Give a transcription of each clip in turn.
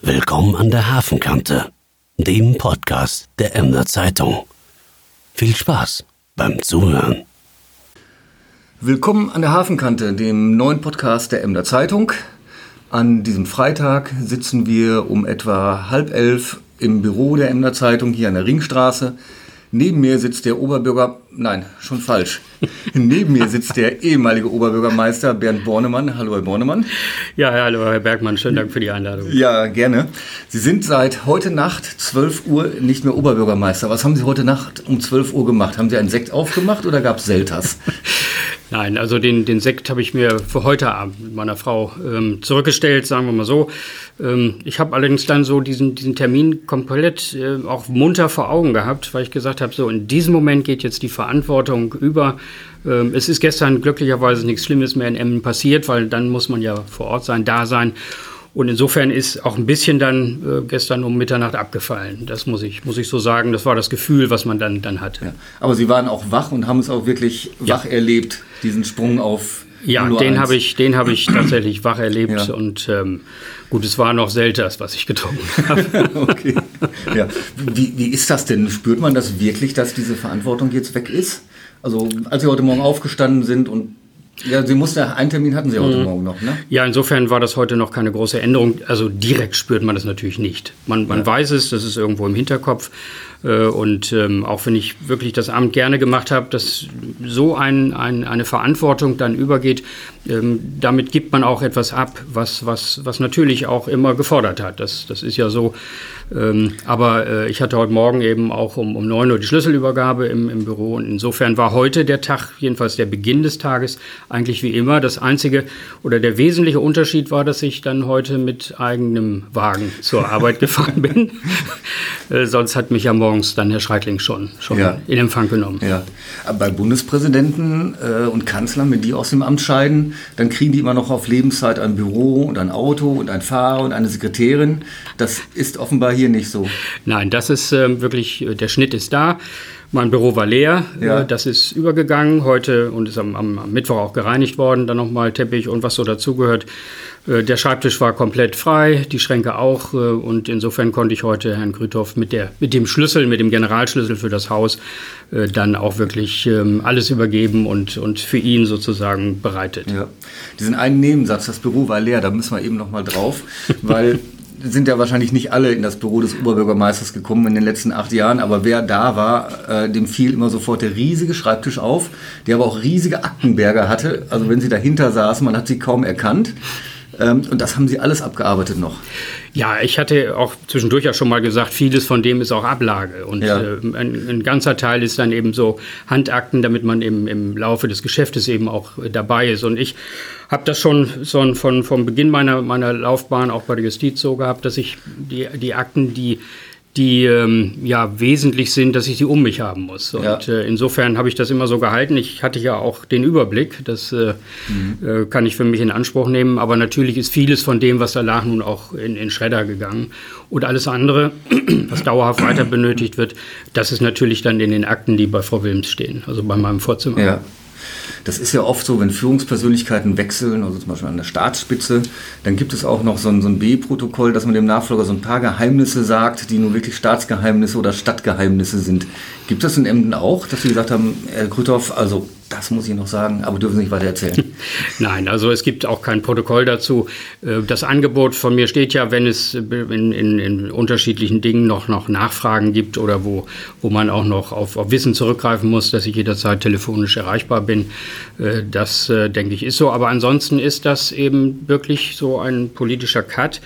Willkommen an der Hafenkante, dem Podcast der Emder Zeitung. Viel Spaß beim Zuhören. Willkommen an der Hafenkante, dem neuen Podcast der Emder Zeitung. An diesem Freitag sitzen wir um etwa halb elf im Büro der Emder Zeitung hier an der Ringstraße. Neben mir sitzt der Oberbürger, nein, schon falsch. Neben mir sitzt der ehemalige Oberbürgermeister Bernd Bornemann. Hallo, Herr Bornemann. Ja, hallo, Herr Bergmann. Schönen Dank für die Einladung. Ja, gerne. Sie sind seit heute Nacht 12 Uhr nicht mehr Oberbürgermeister. Was haben Sie heute Nacht um 12 Uhr gemacht? Haben Sie einen Sekt aufgemacht oder gab es Selters? Nein, also den, den Sekt habe ich mir für heute Abend mit meiner Frau ähm, zurückgestellt, sagen wir mal so. Ähm, ich habe allerdings dann so diesen, diesen Termin komplett äh, auch munter vor Augen gehabt, weil ich gesagt habe, so in diesem Moment geht jetzt die Verantwortung über. Ähm, es ist gestern glücklicherweise nichts Schlimmes mehr in Emmen passiert, weil dann muss man ja vor Ort sein, da sein. Und insofern ist auch ein bisschen dann äh, gestern um Mitternacht abgefallen. Das muss ich, muss ich so sagen. Das war das Gefühl, was man dann, dann hatte. Ja. Aber Sie waren auch wach und haben es auch wirklich ja. wach erlebt, diesen Sprung auf. Ja, den habe ich, den habe ich tatsächlich wach erlebt. Ja. Und ähm, gut, es war noch Selters, was ich getrunken habe. okay. Ja. Wie, wie ist das denn? Spürt man das wirklich, dass diese Verantwortung jetzt weg ist? Also, als Sie heute Morgen aufgestanden sind und ja, Sie mussten ja, einen Termin hatten Sie heute mhm. Morgen noch, ne? Ja, insofern war das heute noch keine große Änderung. Also direkt spürt man das natürlich nicht. Man, man ja. weiß es, das ist irgendwo im Hinterkopf. Äh, und ähm, auch wenn ich wirklich das Amt gerne gemacht habe, dass so ein, ein, eine Verantwortung dann übergeht, ähm, damit gibt man auch etwas ab, was, was, was natürlich auch immer gefordert hat. Das, das ist ja so. Ähm, aber äh, ich hatte heute Morgen eben auch um, um 9 Uhr die Schlüsselübergabe im, im Büro. Und insofern war heute der Tag, jedenfalls der Beginn des Tages, eigentlich wie immer. Das einzige oder der wesentliche Unterschied war, dass ich dann heute mit eigenem Wagen zur Arbeit gefahren bin. äh, sonst hat mich ja morgens dann Herr Schreitling schon, schon ja. in Empfang genommen. Ja. Aber bei Bundespräsidenten äh, und Kanzlern, wenn die aus dem Amt scheiden, dann kriegen die immer noch auf Lebenszeit ein Büro und ein Auto und ein Fahrer und eine Sekretärin. Das ist offenbar hier nicht so. Nein, das ist äh, wirklich, äh, der Schnitt ist da. Mein Büro war leer, ja. Äh, das ist übergegangen heute und ist am, am Mittwoch auch gereinigt worden. Dann nochmal Teppich und was so dazugehört. Äh, der Schreibtisch war komplett frei, die Schränke auch. Und insofern konnte ich heute Herrn Grüthoff mit, der, mit dem Schlüssel, mit dem Generalschlüssel für das Haus dann auch wirklich ähm, alles übergeben und, und für ihn sozusagen bereitet. Ja. Diesen einen Nebensatz, das Büro war leer, da müssen wir eben nochmal drauf, weil sind ja wahrscheinlich nicht alle in das Büro des Oberbürgermeisters gekommen in den letzten acht Jahren, aber wer da war, äh, dem fiel immer sofort der riesige Schreibtisch auf, der aber auch riesige Aktenberge hatte. Also wenn sie dahinter saßen, man hat sie kaum erkannt. Ähm, und das haben sie alles abgearbeitet noch. Ja, ich hatte auch zwischendurch ja schon mal gesagt, vieles von dem ist auch Ablage. Und ja. äh, ein, ein, ganzer Teil ist dann eben so Handakten, damit man eben im Laufe des Geschäftes eben auch dabei ist. Und ich habe das schon, schon von, vom Beginn meiner, meiner Laufbahn auch bei der Justiz so gehabt, dass ich die, die Akten, die die ähm, ja wesentlich sind, dass ich die um mich haben muss. Und ja. äh, insofern habe ich das immer so gehalten. Ich hatte ja auch den Überblick, das äh, mhm. äh, kann ich für mich in Anspruch nehmen. Aber natürlich ist vieles von dem, was da lag, nun auch in, in Schredder gegangen. Und alles andere, was dauerhaft weiter benötigt wird, das ist natürlich dann in den Akten, die bei Frau Wilms stehen, also bei meinem Vorzimmer. Ja. Das ist ja oft so, wenn Führungspersönlichkeiten wechseln, also zum Beispiel an der Staatsspitze, dann gibt es auch noch so ein, so ein B-Protokoll, dass man dem Nachfolger so ein paar Geheimnisse sagt, die nur wirklich Staatsgeheimnisse oder Stadtgeheimnisse sind. Gibt es in Emden auch, dass Sie gesagt haben, Herr Krüthoff, also das muss ich noch sagen, aber dürfen Sie nicht weiter erzählen. Nein, also es gibt auch kein Protokoll dazu. Äh, das Angebot von mir steht ja, wenn es in, in, in unterschiedlichen Dingen noch, noch Nachfragen gibt oder wo, wo man auch noch auf, auf Wissen zurückgreifen muss, dass ich jederzeit telefonisch erreichbar bin. Äh, das, äh, denke ich, ist so. Aber ansonsten ist das eben wirklich so ein politischer Cut.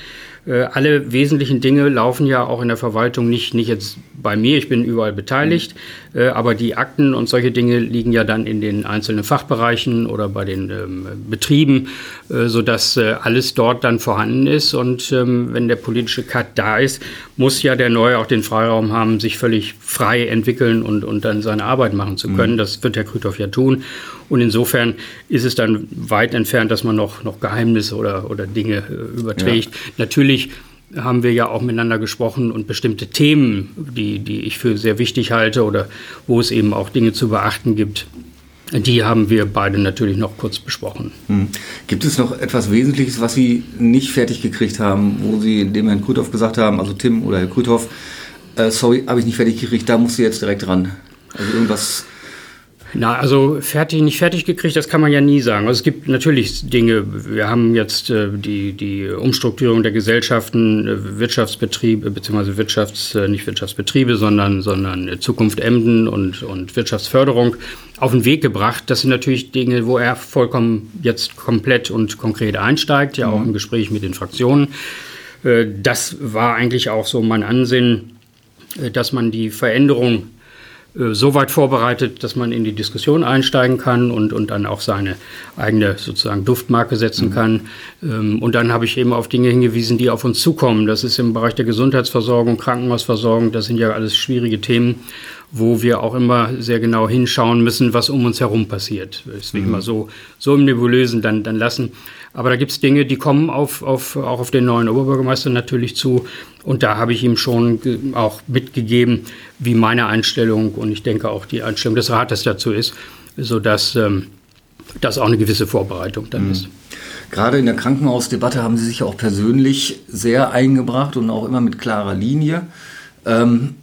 Äh, alle wesentlichen Dinge laufen ja auch in der Verwaltung nicht, nicht jetzt bei mir, ich bin überall beteiligt, mhm. äh, aber die Akten und solche Dinge liegen ja dann in den einzelnen Fachbereichen oder bei den ähm, Betrieben, äh, sodass äh, alles dort dann vorhanden ist. Und ähm, wenn der politische Cut da ist, muss ja der Neue auch den Freiraum haben, sich völlig frei entwickeln und, und dann seine Arbeit machen zu können. Mhm. Das wird Herr Krüthoff ja tun. Und insofern ist es dann weit entfernt, dass man noch, noch Geheimnisse oder, oder Dinge äh, überträgt. Ja. Natürlich haben wir ja auch miteinander gesprochen und bestimmte Themen, die, die ich für sehr wichtig halte oder wo es eben auch Dinge zu beachten gibt, Die haben wir beide natürlich noch kurz besprochen. Hm. Gibt es noch etwas Wesentliches, was Sie nicht fertig gekriegt haben, wo Sie dem Herrn Krüthoff gesagt haben, also Tim oder Herr Krüthoff, äh, sorry, habe ich nicht fertig gekriegt, da musst du jetzt direkt ran? Also irgendwas na, also fertig, nicht fertig gekriegt, das kann man ja nie sagen. Also es gibt natürlich Dinge, wir haben jetzt äh, die, die Umstrukturierung der Gesellschaften, äh, Wirtschaftsbetriebe, beziehungsweise Wirtschafts-, äh, nicht Wirtschaftsbetriebe, sondern, sondern Zukunft Emden und, und Wirtschaftsförderung auf den Weg gebracht. Das sind natürlich Dinge, wo er vollkommen jetzt komplett und konkret einsteigt, ja mhm. auch im Gespräch mit den Fraktionen. Äh, das war eigentlich auch so mein Ansinnen, äh, dass man die Veränderung äh, so weit vorbereitet, dass man in die Diskussion einsteigen kann und, und dann auch seine eigene sozusagen Duftmarke setzen mhm. kann. Ähm, und dann habe ich eben auf Dinge hingewiesen, die auf uns zukommen. Das ist im Bereich der Gesundheitsversorgung, Krankenhausversorgung, das sind ja alles schwierige Themen, wo wir auch immer sehr genau hinschauen müssen, was um uns herum passiert. Ich mhm. mal so, so im Nebulösen dann, dann lassen. Aber da gibt es Dinge, die kommen auf, auf, auch auf den neuen Oberbürgermeister natürlich zu. Und da habe ich ihm schon auch mitgegeben, wie meine Einstellung und ich denke auch die Einstellung des Rates dazu ist, sodass ähm, das auch eine gewisse Vorbereitung dann mhm. ist. Gerade in der Krankenhausdebatte haben Sie sich auch persönlich sehr eingebracht und auch immer mit klarer Linie. Ähm,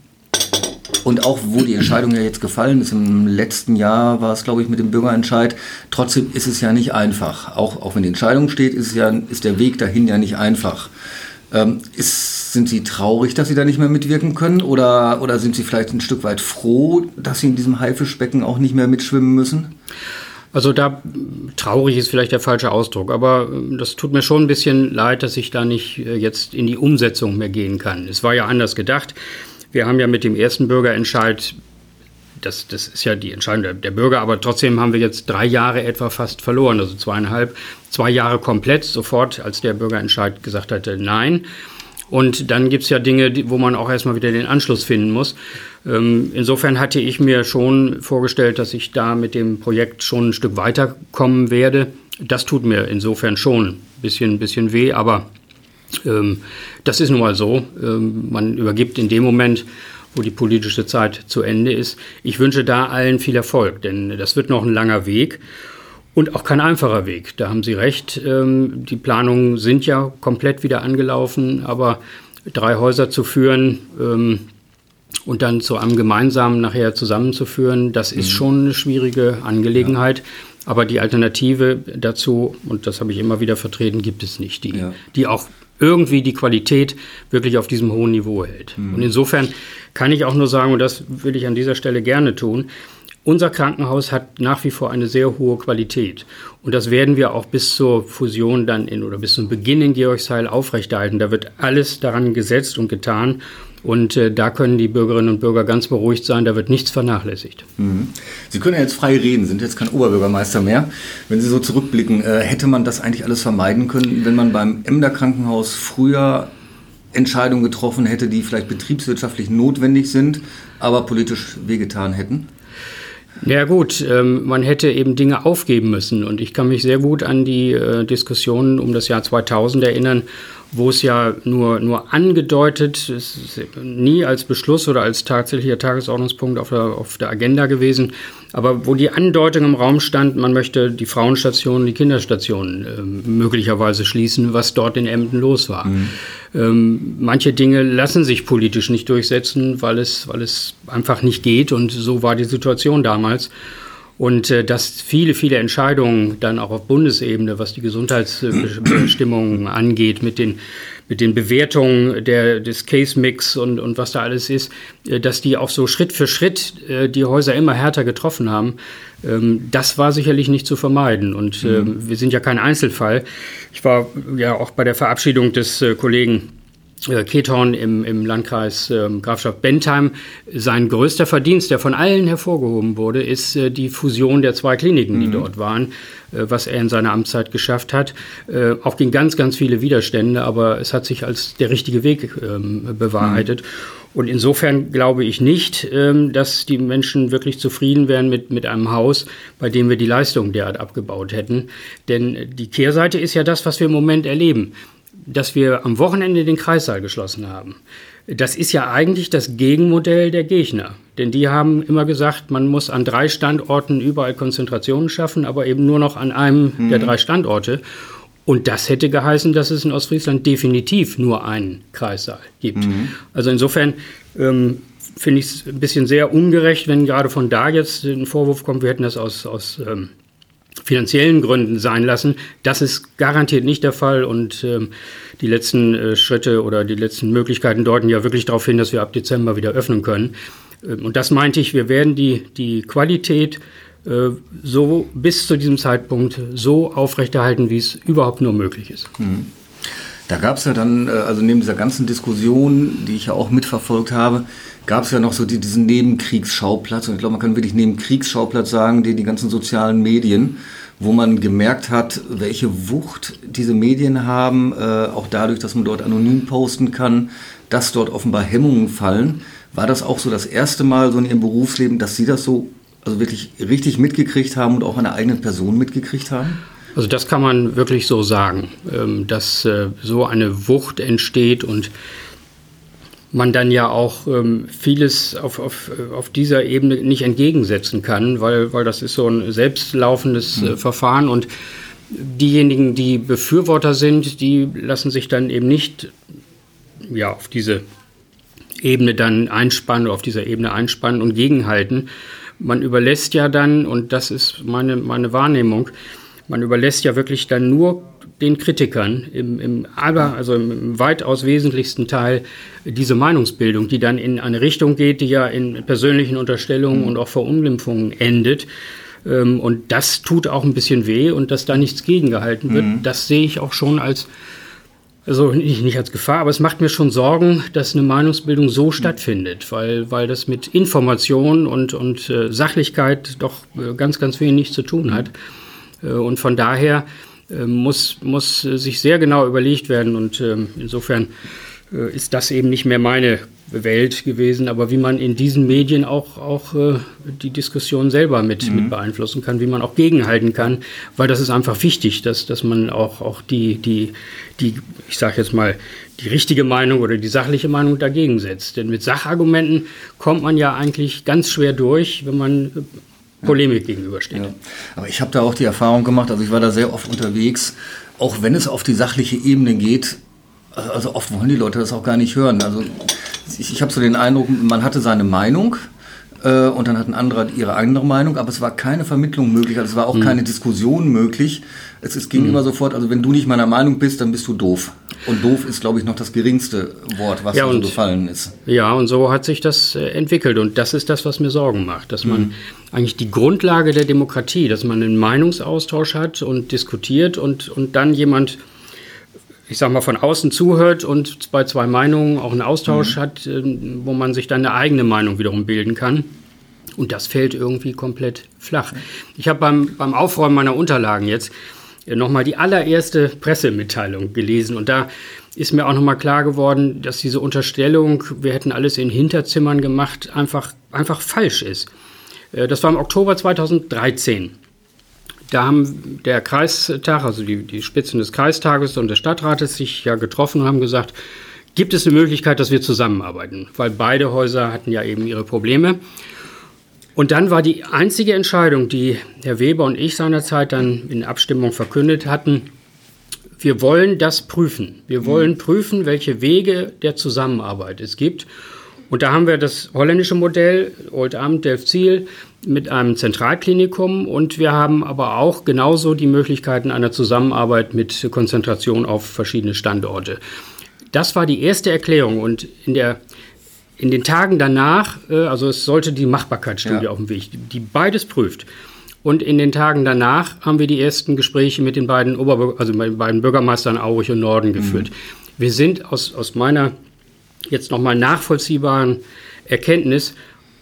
und auch, wo die Entscheidung ja jetzt gefallen ist, im letzten Jahr war es, glaube ich, mit dem Bürgerentscheid, trotzdem ist es ja nicht einfach. Auch, auch wenn die Entscheidung steht, ist, ja, ist der Weg dahin ja nicht einfach. Ähm, ist, sind Sie traurig, dass Sie da nicht mehr mitwirken können? Oder, oder sind Sie vielleicht ein Stück weit froh, dass Sie in diesem Haifischbecken auch nicht mehr mitschwimmen müssen? Also da traurig ist vielleicht der falsche Ausdruck, aber ähm, das tut mir schon ein bisschen leid, dass ich da nicht äh, jetzt in die Umsetzung mehr gehen kann. Es war ja anders gedacht. Wir haben ja mit dem ersten Bürgerentscheid, das, das ist ja die Entscheidung der, der, Bürger, aber trotzdem haben wir jetzt drei Jahre etwa fast verloren, also zweieinhalb, zwei Jahre komplett, sofort, als der Bürgerentscheid gesagt hatte, nein. Und dann gibt es ja Dinge, wo man auch erstmal wieder den Anschluss finden muss. Ähm, insofern hatte ich mir schon vorgestellt, dass ich da mit dem Projekt schon ein Stück weiterkommen werde. Das tut mir insofern schon ein bisschen, bisschen weh, aber ähm, das ist nun mal so. Ähm, man übergibt in dem Moment, wo die politische Zeit zu Ende ist. Ich wünsche da allen viel Erfolg, denn das wird noch ein langer Weg und auch kein einfacher Weg. Da haben Sie recht. Ähm, die Planungen sind ja komplett wieder angelaufen, aber drei Häuser zu führen und dann zu einem gemeinsamen nachher zusammenzuführen, das ist mhm. schon eine schwierige Angelegenheit. Ja. Aber die Alternative dazu, und das habe ich immer wieder vertreten, gibt es nicht, die, ja. die auch irgendwie die Qualität wirklich auf diesem hohen Niveau hält. Mhm. Und insofern kann ich auch nur sagen, und das will ich an dieser Stelle gerne tun, unser Krankenhaus hat nach wie vor eine sehr hohe Qualität. Und das werden wir auch bis zur Fusion dann in oder bis zum Beginn in Georgsheil aufrechterhalten. Da wird alles daran gesetzt und getan. Und äh, da können die Bürgerinnen und Bürger ganz beruhigt sein, da wird nichts vernachlässigt. Mhm. Sie können ja jetzt frei reden, sind jetzt kein Oberbürgermeister mehr. Wenn Sie so zurückblicken, äh, hätte man das eigentlich alles vermeiden können, wenn man beim Emder Krankenhaus früher Entscheidungen getroffen hätte, die vielleicht betriebswirtschaftlich notwendig sind, aber politisch wehgetan hätten? Ja gut, ähm, man hätte eben Dinge aufgeben müssen. Und ich kann mich sehr gut an die äh, Diskussionen um das Jahr 2000 erinnern, wo es ja nur, nur angedeutet, ist nie als Beschluss oder als tatsächlicher Tagesordnungspunkt auf der, auf der Agenda gewesen, aber wo die Andeutung im Raum stand, man möchte die Frauenstationen, die Kinderstationen äh, möglicherweise schließen, was dort in Emden los war. Mhm. Ähm, manche Dinge lassen sich politisch nicht durchsetzen, weil es, weil es einfach nicht geht und so war die Situation damals. Und äh, dass viele, viele Entscheidungen dann auch auf Bundesebene, was die Gesundheitsbestimmungen angeht, mit den, mit den Bewertungen der, des Case-Mix und, und was da alles ist, äh, dass die auch so Schritt für Schritt äh, die Häuser immer härter getroffen haben, ähm, das war sicherlich nicht zu vermeiden. Und mhm. wir sind ja kein Einzelfall. Ich war ja auch bei der Verabschiedung des äh, Kollegen Keton im, im Landkreis ähm, Grafschaft Bentheim. Sein größter Verdienst, der von allen hervorgehoben wurde, ist äh, die Fusion der zwei Kliniken, die mhm. dort waren, äh, was er in seiner Amtszeit geschafft hat. Äh, auch gegen ganz, ganz viele Widerstände, aber es hat sich als der richtige Weg ähm, bewahrheitet. Mhm. Und insofern glaube ich nicht, ähm, dass die Menschen wirklich zufrieden wären mit, mit einem Haus, bei dem wir die Leistung derart abgebaut hätten. Denn die Kehrseite ist ja das, was wir im Moment erleben dass wir am Wochenende den Kreissaal geschlossen haben. Das ist ja eigentlich das Gegenmodell der Gegner. Denn die haben immer gesagt, man muss an drei Standorten überall Konzentrationen schaffen, aber eben nur noch an einem mhm. der drei Standorte. Und das hätte geheißen, dass es in Ostfriesland definitiv nur einen Kreissaal gibt. Mhm. Also insofern ähm, finde ich es ein bisschen sehr ungerecht, wenn gerade von da jetzt ein Vorwurf kommt, wir hätten das aus, aus ähm, finanziellen Gründen sein lassen. Das ist garantiert nicht der Fall und ähm, die letzten äh, Schritte oder die letzten Möglichkeiten deuten ja wirklich darauf hin, dass wir ab Dezember wieder öffnen können. Ähm, und das meinte ich, wir werden die, die Qualität äh, so bis zu diesem Zeitpunkt so aufrechterhalten, wie es überhaupt nur möglich ist. Mhm. Da gab es ja dann, äh, also neben dieser ganzen Diskussion, die ich ja auch mitverfolgt habe, gab es ja noch so die, diesen Nebenkriegsschauplatz. Und ich glaube, man kann wirklich Nebenkriegsschauplatz sagen, die, die ganzen sozialen Medien, wo man gemerkt hat, welche Wucht diese Medien haben, äh, auch dadurch, dass man dort anonym posten kann, dass dort offenbar Hemmungen fallen. War das auch so das erste Mal so in Ihrem Berufsleben, dass Sie das so also wirklich richtig mitgekriegt haben und auch an der eigenen Person mitgekriegt haben? Also das kann man wirklich so sagen, ähm, dass äh, so eine Wucht entsteht und man dann ja auch ähm, vieles auf, auf, auf dieser Ebene nicht entgegensetzen kann, weil, weil das ist so ein selbstlaufendes äh, mhm. Verfahren und diejenigen, die Befürworter sind, die lassen sich dann eben nicht ja, auf diese Ebene dann einspannen oder auf dieser Ebene einspannen und gegenhalten. Man überlässt ja dann, und das ist meine, meine Wahrnehmung, man überlässt ja wirklich dann nur den Kritikern im, im, aber, also im weitaus wesentlichsten Teil diese Meinungsbildung, die dann in eine Richtung geht, die ja in persönlichen Unterstellungen und auch Verunglimpfungen endet. Ähm, und das tut auch ein bisschen weh und dass da nichts gegengehalten wird, mhm. das sehe ich auch schon als, also nicht, nicht, als Gefahr, aber es macht mir schon Sorgen, dass eine Meinungsbildung so mhm. stattfindet, weil, weil das mit Information und, und äh, Sachlichkeit doch äh, ganz, ganz wenig zu tun hat. Äh, und von daher muss, muss sich sehr genau überlegt werden. Und ähm, insofern äh, ist das eben nicht mehr meine Welt gewesen, aber wie man in diesen Medien auch, auch die Diskussion selber mit, mhm. mit beeinflussen kann, wie man auch gegenhalten kann, weil das ist einfach wichtig, dass, dass man auch, auch die, die, die, ich sage jetzt mal, die richtige Meinung oder die sachliche Meinung dagegen setzt. Denn mit Sachargumenten kommt man ja eigentlich ganz schwer durch, wenn man Polemik gegenübersteht. Ja. Aber ich habe da auch die Erfahrung gemacht, also ich war da sehr oft unterwegs, auch wenn es auf die sachliche Ebene geht, also oft wollen die Leute das auch gar nicht hören. Also ich, ich habe so den Eindruck, man hatte seine Meinung äh, und dann hat ein anderer ihre andere Meinung, aber es war keine Vermittlung möglich, also es war auch mhm. keine Diskussion möglich. Es, es ging mhm. immer sofort, also wenn du nicht meiner Meinung bist, dann bist du doof. Und doof ist, glaube ich, noch das geringste Wort, was ja, so gefallen ist. Ja, und so hat sich das äh, entwickelt. Und das ist das, was mir Sorgen macht, dass man mhm. eigentlich die Grundlage der Demokratie, dass man einen Meinungsaustausch hat und diskutiert und, und dann jemand ich sag mal, von außen zuhört und bei zwei Meinungen auch einen Austausch mhm. hat, äh, wo man sich dann eine eigene Meinung wiederum bilden kann. Und das fällt irgendwie komplett flach. Ich habe beim, beim Aufräumen meiner Unterlagen jetzt nochmal die allererste Pressemitteilung gelesen. Und da ist mir auch nochmal klar geworden, dass diese Unterstellung, wir hätten alles in Hinterzimmern gemacht, einfach, einfach falsch ist. Äh, das war im Oktober 2013. Da haben der Kreistag, also die, die Spitzen des Kreistages und des Stadtrates sich ja getroffen und haben gesagt, gibt es eine Möglichkeit, dass wir zusammenarbeiten? Weil beide Häuser hatten ja eben ihre Probleme. Und dann war die einzige Entscheidung, die Herr Weber und ich seinerzeit dann in Abstimmung verkündet hatten, wir wollen das prüfen. Wir wollen prüfen, welche Wege der Zusammenarbeit es gibt. Und da haben wir das holländische Modell, Old Amt, Delft-Ziel, mit einem Zentralklinikum und wir haben aber auch genauso die Möglichkeiten einer Zusammenarbeit mit Konzentration auf verschiedene Standorte. Das war die erste Erklärung und in, der, in den Tagen danach, äh, also es sollte die Machbarkeitsstudie ja. auf dem Weg, die beides prüft. Und in den Tagen danach haben wir die ersten Gespräche mit den beiden, Oberbürger, also mit den beiden Bürgermeistern Aurich und Norden geführt. Mhm. Wir sind aus, aus meiner jetzt nochmal nachvollziehbaren Erkenntnis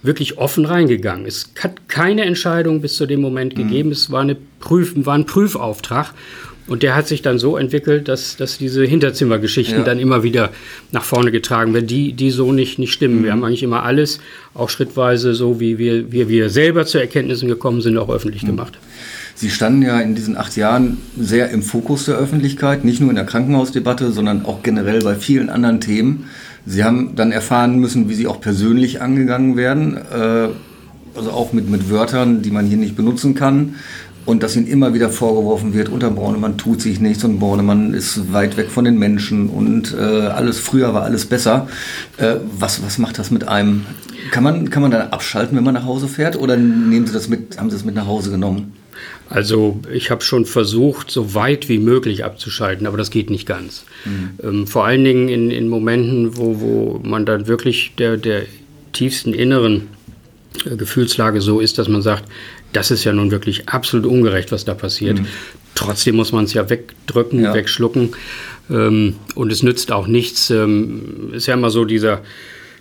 wirklich offen reingegangen. Es hat keine Entscheidung bis zu dem Moment mhm. gegeben. Es war, eine Prüf, war ein Prüfauftrag. Und der hat sich dann so entwickelt, dass, dass diese Hinterzimmergeschichten ja. dann immer wieder nach vorne getragen werden, die, die so nicht, nicht stimmen. Mhm. Wir haben eigentlich immer alles, auch schrittweise, so wie wir, wir, wir selber zu Erkenntnissen gekommen sind, auch öffentlich mhm. gemacht. Sie standen ja in diesen acht Jahren sehr im Fokus der Öffentlichkeit, nicht nur in der Krankenhausdebatte, sondern auch generell bei vielen anderen Themen. Sie haben dann erfahren müssen, wie Sie auch persönlich angegangen werden, äh, also auch mit, mit Wörtern, die man hier nicht benutzen kann. Und dass ihnen immer wieder vorgeworfen wird, unter Bornemann tut sich nichts und Bornemann ist weit weg von den Menschen und äh, alles früher war alles besser. Äh, was, was macht das mit einem? Kann man, kann man dann abschalten, wenn man nach Hause fährt oder nehmen Sie das mit, haben Sie das mit nach Hause genommen? Also ich habe schon versucht, so weit wie möglich abzuschalten, aber das geht nicht ganz. Mhm. Ähm, vor allen Dingen in, in Momenten, wo, wo man dann wirklich der, der tiefsten inneren äh, Gefühlslage so ist, dass man sagt, das ist ja nun wirklich absolut ungerecht, was da passiert. Mhm. Trotzdem muss man es ja wegdrücken, ja. wegschlucken. Ähm, und es nützt auch nichts. Ähm, ist ja immer so dieser,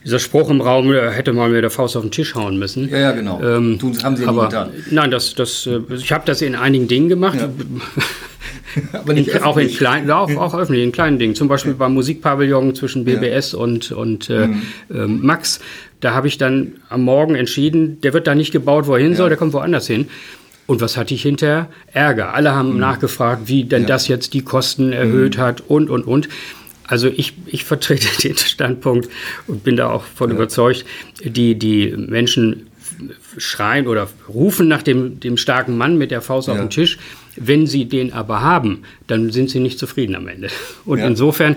dieser Spruch im Raum, äh, hätte mal mit der Faust auf den Tisch hauen müssen. Ja, ja, genau. Ähm, Tun, haben Sie aber, nicht getan. Nein, das, das, äh, ich habe das in einigen Dingen gemacht. Ja. aber nicht in, auch in kleinen, auch, auch öffentlich, in kleinen Dingen. Zum Beispiel beim Musikpavillon zwischen BBS ja. und, und äh, mhm. äh, Max. Da habe ich dann am Morgen entschieden, der wird da nicht gebaut, wo er hin soll, der kommt woanders hin. Und was hatte ich hinterher? Ärger. Alle haben mhm. nachgefragt, wie denn ja. das jetzt die Kosten erhöht mhm. hat und, und, und. Also ich, ich vertrete den Standpunkt und bin da auch von ja. überzeugt, die, die Menschen schreien oder rufen nach dem, dem starken Mann mit der Faust ja. auf den Tisch. Wenn sie den aber haben, dann sind sie nicht zufrieden am Ende. Und ja. insofern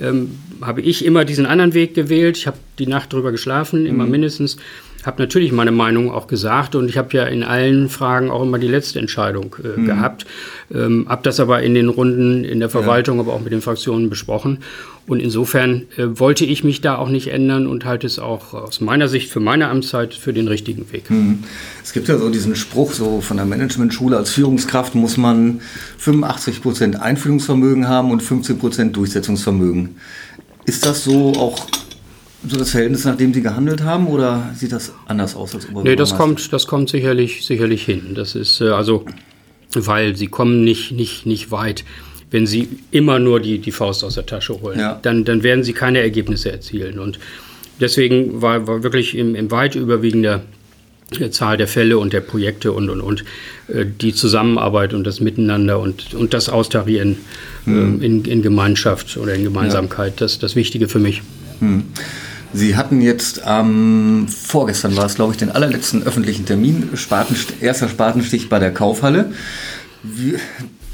ähm, habe ich immer diesen anderen Weg gewählt. Ich habe die Nacht drüber geschlafen, immer mhm. mindestens habe natürlich meine Meinung auch gesagt und ich habe ja in allen Fragen auch immer die letzte Entscheidung äh, mhm. gehabt. Ähm, habe das aber in den Runden in der Verwaltung, ja. aber auch mit den Fraktionen besprochen. Und insofern äh, wollte ich mich da auch nicht ändern und halte es auch aus meiner Sicht für meine Amtszeit für den richtigen Weg. Mhm. Es gibt ja so diesen Spruch, so von der Managementschule, als Führungskraft muss man 85 Prozent Einfühlungsvermögen haben und 15 Prozent Durchsetzungsvermögen. Ist das so auch so das Verhältnis, nach dem Sie gehandelt haben, oder sieht das anders aus als Oberbürgermeister? Nee, das kommt, das kommt sicherlich, sicherlich hin. Das ist äh, also, weil Sie kommen nicht, nicht, nicht weit. Wenn Sie immer nur die, die Faust aus der Tasche holen, ja. dann, dann werden Sie keine Ergebnisse erzielen. Und deswegen war, war wirklich im, im weit überwiegender Zahl der Fälle und der Projekte und, und, und äh, die Zusammenarbeit und das Miteinander und, und das Austarieren mhm. äh, in, in Gemeinschaft oder in Gemeinsamkeit, ja. das das Wichtige für mich. Mhm. Sie hatten jetzt am ähm, vorgestern war es, glaube ich, den allerletzten öffentlichen Termin, Spatenst erster Spatenstich bei der Kaufhalle. Wie,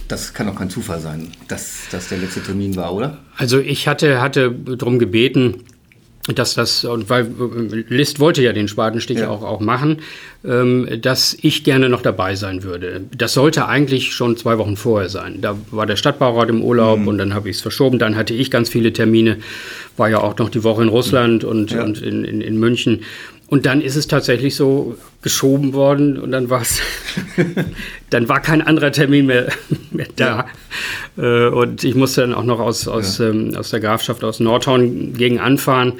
das kann doch kein Zufall sein, dass das der letzte Termin war, oder? Also ich hatte, hatte darum gebeten, dass das, weil List wollte ja den Spatenstich ja. auch, auch machen, ähm, dass ich gerne noch dabei sein würde. Das sollte eigentlich schon zwei Wochen vorher sein. Da war der Stadtbaurat im Urlaub mhm. und dann habe ich es verschoben. Dann hatte ich ganz viele Termine, war ja auch noch die Woche in Russland und, ja. und in, in, in München. Und dann ist es tatsächlich so geschoben worden und dann war es, dann war kein anderer Termin mehr, mehr da. Ja. Äh, und ich musste dann auch noch aus, aus, ja. ähm, aus der Grafschaft aus Nordhorn gegen anfahren,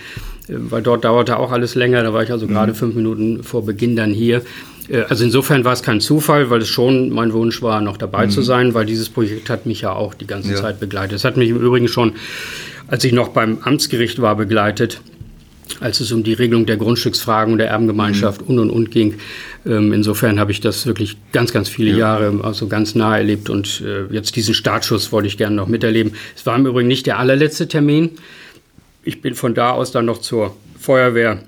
äh, weil dort dauerte auch alles länger. Da war ich also mhm. gerade fünf Minuten vor Beginn dann hier. Äh, also insofern war es kein Zufall, weil es schon mein Wunsch war, noch dabei mhm. zu sein, weil dieses Projekt hat mich ja auch die ganze ja. Zeit begleitet. Es hat mich im Übrigen schon, als ich noch beim Amtsgericht war, begleitet als es um die Regelung der Grundstücksfragen und der Erbengemeinschaft mhm. und und und ging. Ähm, insofern habe ich das wirklich ganz, ganz viele ja. Jahre also ganz nah erlebt und äh, jetzt diesen Startschuss wollte ich gerne noch miterleben. Es war im Übrigen nicht der allerletzte Termin. Ich bin von da aus dann noch zur Feuerwehr,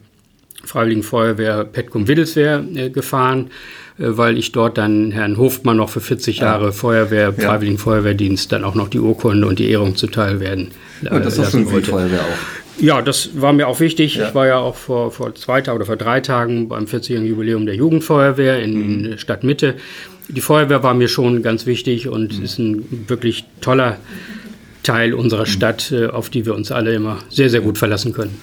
Freiwilligen Feuerwehr Petkum Wittelswehr äh, gefahren, äh, weil ich dort dann Herrn Hofmann noch für 40 Jahre ja. Feuerwehr, Freiwilligen Feuerwehrdienst dann auch noch die Urkunde und die Ehrung zuteil werden. Ja, das ist schon viel Feuerwehr auch. Ja, das war mir auch wichtig. Ja. Ich war ja auch vor, vor zwei Tagen oder vor drei Tagen beim 40-jährigen Jubiläum der Jugendfeuerwehr in mhm. Stadtmitte. Die Feuerwehr war mir schon ganz wichtig und mhm. ist ein wirklich toller Teil unserer mhm. Stadt, äh, auf die wir uns alle immer sehr, sehr gut verlassen können.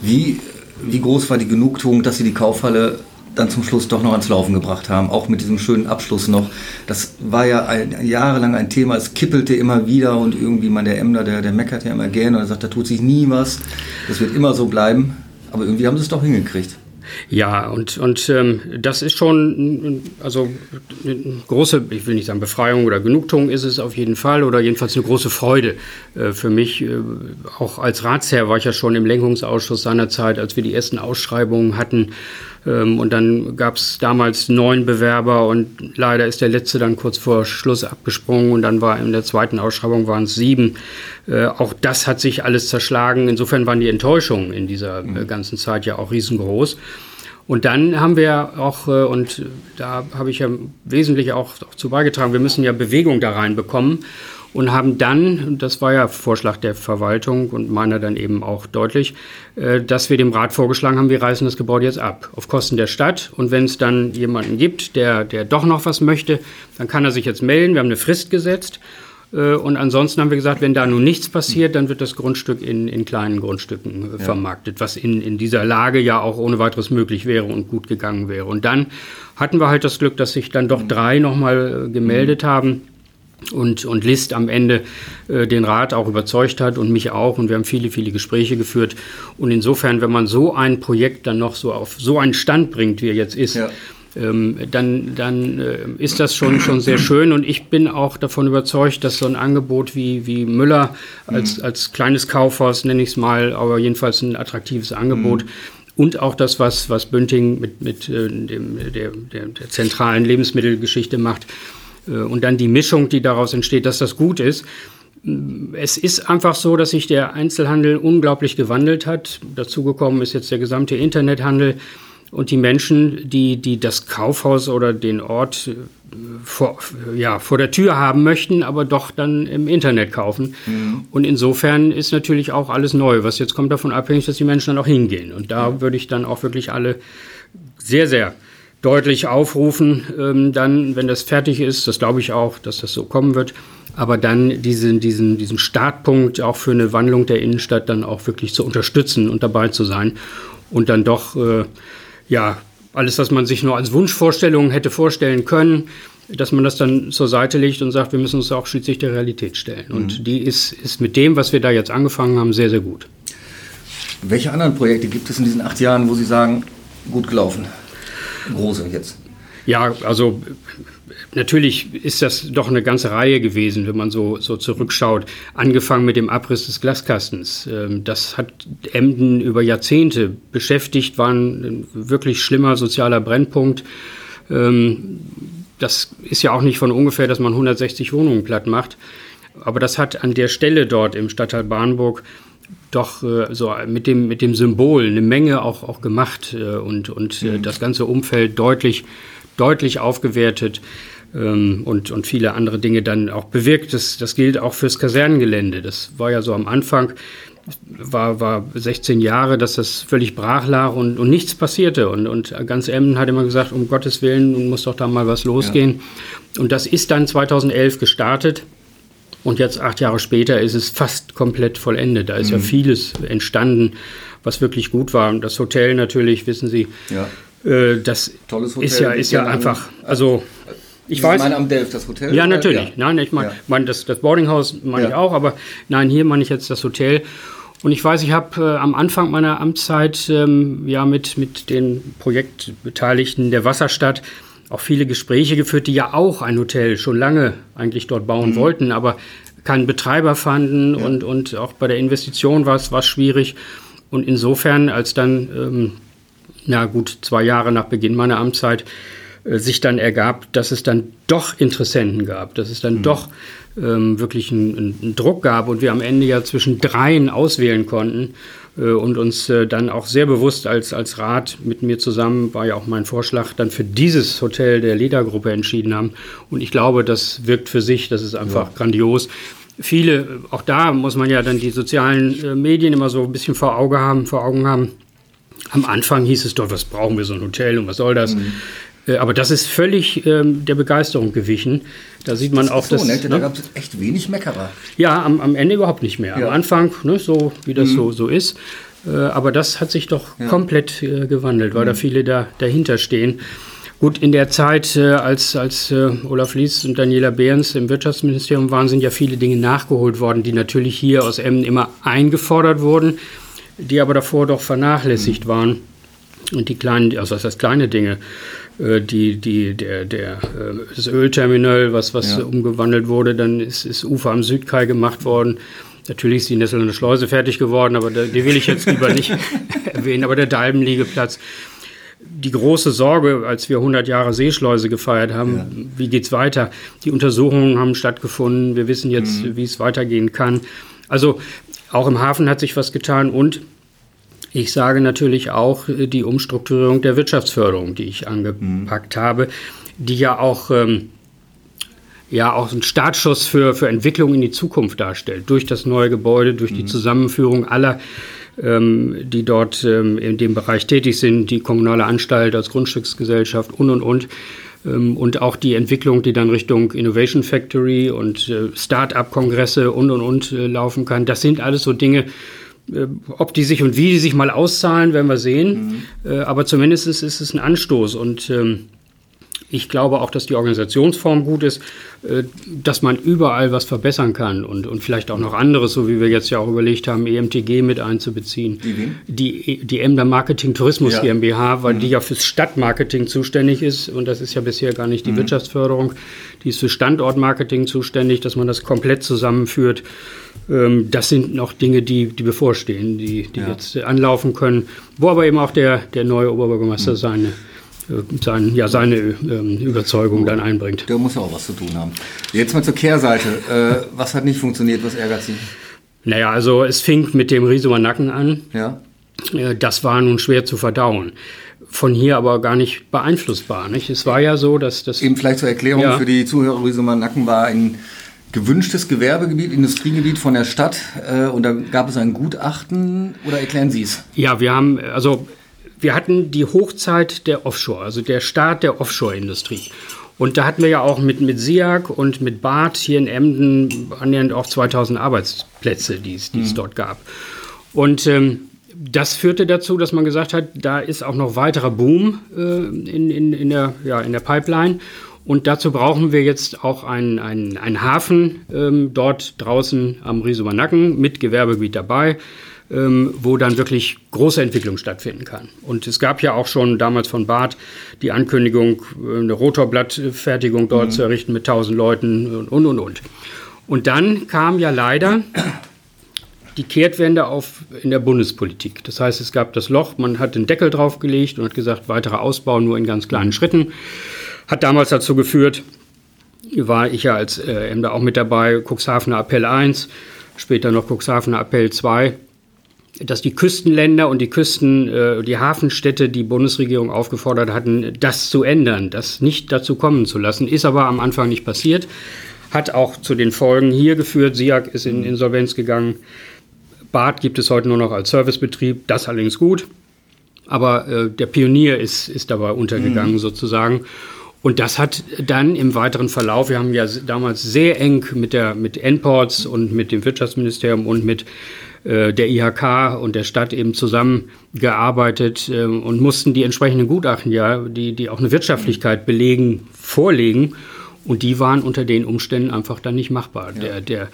Wie, wie groß war die Genugtuung, dass Sie die Kaufhalle dann zum Schluss doch noch ans Laufen gebracht haben, auch mit diesem schönen Abschluss noch. Das war ja ein, jahrelang ein Thema, es kippelte immer wieder und irgendwie man der Emder, der, der meckert ja immer gerne und sagt, da tut sich nie was, das wird immer so bleiben. Aber irgendwie haben sie es doch hingekriegt. Ja, und, und ähm, das ist schon, also eine große, ich will nicht sagen Befreiung oder Genugtuung ist es auf jeden Fall oder jedenfalls eine große Freude äh, für mich. Äh, auch als Ratsherr war ich ja schon im Lenkungsausschuss seinerzeit, als wir die ersten Ausschreibungen hatten und dann gab es damals neun Bewerber und leider ist der letzte dann kurz vor Schluss abgesprungen und dann war in der zweiten Ausschreibung waren es sieben. Äh, auch das hat sich alles zerschlagen. Insofern waren die Enttäuschungen in dieser mhm. ganzen Zeit ja auch riesengroß. Und dann haben wir auch, äh, und da habe ich ja wesentlich auch, auch zu beigetragen, wir müssen ja Bewegung da reinbekommen und haben dann, das war ja Vorschlag der Verwaltung und meiner dann eben auch deutlich, äh, dass wir dem Rat vorgeschlagen haben, wir reißen das Gebäude jetzt ab, auf Kosten der Stadt. Und wenn es dann jemanden gibt, der, der doch noch was möchte, dann kann er sich jetzt melden. Wir haben eine Frist gesetzt. Äh, und ansonsten haben wir gesagt, wenn da nun nichts passiert, dann wird das Grundstück in, in kleinen Grundstücken äh, vermarktet, was in, in dieser Lage ja auch ohne weiteres möglich wäre und gut gegangen wäre. Und dann hatten wir halt das Glück, dass sich dann doch drei nochmal gemeldet haben und, und List am Ende äh, den Rat auch überzeugt hat und mich auch. Und wir haben viele, viele Gespräche geführt. Und insofern, wenn man so ein Projekt dann noch so auf so einen Stand bringt, wie er jetzt ist, ja. ähm, dann, dann äh, ist das schon, schon sehr schön. Und ich bin auch davon überzeugt, dass so ein Angebot wie, wie Müller als, mhm. als kleines Kaufhaus, nenne ich es mal, aber jedenfalls ein attraktives Angebot, mhm und auch das, was, was Bünding mit, mit äh, dem, der, der, der, zentralen Lebensmittelgeschichte macht, und dann die Mischung, die daraus entsteht, dass das gut ist. Es ist einfach so, dass sich der Einzelhandel unglaublich gewandelt hat. Dazugekommen ist jetzt der gesamte Internethandel und die Menschen, die, die das Kaufhaus oder den Ort äh, vor, ja, vor der Tür haben möchten, aber doch dann im Internet kaufen. Mhm. Und insofern ist natürlich auch alles neu. Was jetzt kommt davon abhängig, dass die Menschen dann auch hingehen. Und da ja. würde ich dann auch wirklich alle sehr, sehr deutlich aufrufen, ähm, dann, wenn das fertig ist. Das glaube ich auch, dass das so kommen wird. Aber dann diesen, diesen, diesen Startpunkt auch für eine Wandlung der Innenstadt dann auch wirklich zu unterstützen und dabei zu sein. Und dann doch, äh, ja, alles, was man sich nur als Wunschvorstellung hätte vorstellen können, dass man das dann zur Seite legt und sagt, wir müssen uns auch schließlich der Realität stellen. Mhm. Und die ist, ist mit dem, was wir da jetzt angefangen haben, sehr, sehr gut. Welche anderen Projekte gibt es in diesen acht Jahren, wo Sie sagen, gut gelaufen? Große jetzt? Ja, also natürlich ist das doch eine ganze Reihe gewesen, wenn man so, so zurückschaut. Angefangen mit dem Abriss des Glaskastens. Ähm, das hat Emden über Jahrzehnte beschäftigt, war ein wirklich schlimmer sozialer Brennpunkt. Ähm, das ist ja auch nicht von ungefähr, dass man 160 Wohnungen platt macht. Aber das hat an der Stelle dort im Stadtteil Barnburg doch äh, so mit dem, mit dem Symbol eine Menge auch, auch gemacht äh, und, und äh, mhm. das ganze Umfeld deutlich, deutlich aufgewertet ähm, und, und viele andere Dinge dann auch bewirkt. Das, das gilt auch fürs Kasernengelände. Das war ja so am Anfang, war, war 16 Jahre, dass das völlig brach lag und, und nichts passierte. Und, und ganz Emden hat immer gesagt, um Gottes Willen muss doch da mal was losgehen. Ja. Und das ist dann 2011 gestartet. Und jetzt, acht Jahre später, ist es fast komplett vollendet. Da ist mhm. ja vieles entstanden, was wirklich gut war. Und das Hotel natürlich, wissen Sie, ja. äh, das Hotel, ist ja, ist ja einfach, also ich weiß. meine am Delft, das Hotel? Ja, natürlich. Ja. Nein, ich meine, ja. mein, das, das Boardinghaus meine ja. ich auch, aber nein, hier meine ich jetzt das Hotel. Und ich weiß, ich habe äh, am Anfang meiner Amtszeit ähm, ja mit, mit den Projektbeteiligten der Wasserstadt auch viele Gespräche geführt, die ja auch ein Hotel schon lange eigentlich dort bauen mhm. wollten, aber keinen Betreiber fanden ja. und, und auch bei der Investition war es schwierig. Und insofern, als dann, ähm, na gut, zwei Jahre nach Beginn meiner Amtszeit, äh, sich dann ergab, dass es dann doch Interessenten gab, dass es dann mhm. doch ähm, wirklich einen, einen, Druck gab und wir am Ende ja zwischen dreien auswählen konnten und uns äh, dann auch sehr bewusst als, als Rat mit mir zusammen, war ja auch mein Vorschlag, dann für dieses Hotel der Ledergruppe entschieden haben. Und ich glaube, das wirkt für sich, das ist einfach ja. grandios. Viele, auch da muss man ja dann die sozialen äh, Medien immer so ein bisschen vor, Auge haben, vor Augen haben. Am Anfang hieß es dort, was brauchen wir so ein Hotel und was soll das? Mhm. Aber das ist völlig ähm, der Begeisterung gewichen. Da sieht man das auch, so, dass. Ne? Da ne? gab es echt wenig Meckerer. Ja, am, am Ende überhaupt nicht mehr. Ja. Am Anfang, ne, so wie das mhm. so, so ist. Äh, aber das hat sich doch ja. komplett äh, gewandelt, weil mhm. da viele da, dahinter stehen. Gut, in der Zeit, äh, als, als Olaf Lies und Daniela Behrens im Wirtschaftsministerium waren, sind ja viele Dinge nachgeholt worden, die natürlich hier aus Emmen immer eingefordert wurden, die aber davor doch vernachlässigt mhm. waren. Und die kleinen, also was heißt kleine Dinge, äh, die, die, der, der, äh, das Ölterminal, was, was ja. umgewandelt wurde, dann ist, ist Ufer am Südkai gemacht worden. Natürlich ist die Nesselnde Schleuse fertig geworden, aber die will ich jetzt lieber nicht erwähnen. Aber der Dalbenliegeplatz, die große Sorge, als wir 100 Jahre Seeschleuse gefeiert haben, ja. wie geht es weiter? Die Untersuchungen haben stattgefunden. Wir wissen jetzt, mhm. wie es weitergehen kann. Also auch im Hafen hat sich was getan und ich sage natürlich auch äh, die Umstrukturierung der Wirtschaftsförderung, die ich angepackt mhm. habe, die ja auch ähm, ja auch ein Startschuss für, für Entwicklung in die Zukunft darstellt. Durch das neue Gebäude, durch die mhm. Zusammenführung aller, ähm, die dort ähm, in dem Bereich tätig sind, die kommunale Anstalt als Grundstücksgesellschaft und und und. Ähm, und auch die Entwicklung, die dann Richtung Innovation Factory und äh, Start-up-Kongresse und und und äh, laufen kann. Das sind alles so Dinge, äh, ob die sich und wie die sich mal auszahlen, werden wir sehen. Mhm. Äh, aber zumindest ist es ein Anstoß. Und ähm, ich glaube auch, dass die Organisationsform gut ist, äh, dass man überall was verbessern kann und, und vielleicht auch noch anderes, so wie wir jetzt ja auch überlegt haben, EMTG mit einzubeziehen. Die, die, die Emder Marketing Tourismus ja. GmbH, weil mhm. die ja fürs Stadtmarketing zuständig ist und das ist ja bisher gar nicht die mhm. Wirtschaftsförderung. Die ist für Standortmarketing zuständig, dass man das komplett zusammenführt. Ähm, das sind noch Dinge, die, die bevorstehen, die, die ja. jetzt anlaufen können, wo aber eben auch der, der neue Oberbürgermeister mhm. seine äh, sein, ja, seine ähm, Überzeugung dann einbringt. Der muss ja auch was zu tun haben. Jetzt mal zur Kehrseite. Äh, was hat nicht funktioniert? Was ärgert Sie? Naja, also es fing mit dem Riesumer Nacken an. Ja. Äh, das war nun schwer zu verdauen. Von hier aber gar nicht beeinflussbar. Nicht? Es war ja so, dass das. Eben vielleicht zur Erklärung ja. für die Zuhörer: Riesumer Nacken war ein gewünschtes Gewerbegebiet, Industriegebiet von der Stadt äh, und da gab es ein Gutachten oder erklären Sie es? Ja, wir haben, also wir hatten die Hochzeit der Offshore, also der Start der Offshore-Industrie. Und da hatten wir ja auch mit, mit SIAG und mit BART hier in Emden annähernd auch 2000 Arbeitsplätze, die es, die es mhm. dort gab. Und ähm, das führte dazu, dass man gesagt hat, da ist auch noch weiterer Boom äh, in, in, in, der, ja, in der Pipeline. Und dazu brauchen wir jetzt auch einen, einen, einen Hafen ähm, dort draußen am Riesumer Nacken mit Gewerbegebiet dabei ähm, wo dann wirklich große Entwicklung stattfinden kann. Und es gab ja auch schon damals von Barth die Ankündigung, äh, eine Rotorblattfertigung dort mhm. zu errichten mit 1000 Leuten und, und, und, und. Und dann kam ja leider die Kehrtwende auf in der Bundespolitik. Das heißt, es gab das Loch, man hat den Deckel draufgelegt und hat gesagt, weiterer Ausbau nur in ganz kleinen Schritten. Hat damals dazu geführt, war ich ja als äh, Emder auch mit dabei, Cuxhavener Appell 1, später noch Cuxhavener Appell 2, dass die Küstenländer und die Küsten, äh, die Hafenstädte die Bundesregierung aufgefordert hatten, das zu ändern, das nicht dazu kommen zu lassen. Ist aber am Anfang nicht passiert. Hat auch zu den Folgen hier geführt. SIAG ist in Insolvenz gegangen. Bad gibt es heute nur noch als Servicebetrieb. Das allerdings gut. Aber äh, der Pionier ist, ist dabei untergegangen mhm. sozusagen. Und das hat dann im weiteren Verlauf, wir haben ja damals sehr eng mit der mit Enports und mit dem Wirtschaftsministerium und mit äh, der IHK und der Stadt eben zusammengearbeitet äh, und mussten die entsprechenden Gutachten, ja, die, die auch eine Wirtschaftlichkeit belegen, vorlegen. Und die waren unter den Umständen einfach dann nicht machbar. Ja. Der, der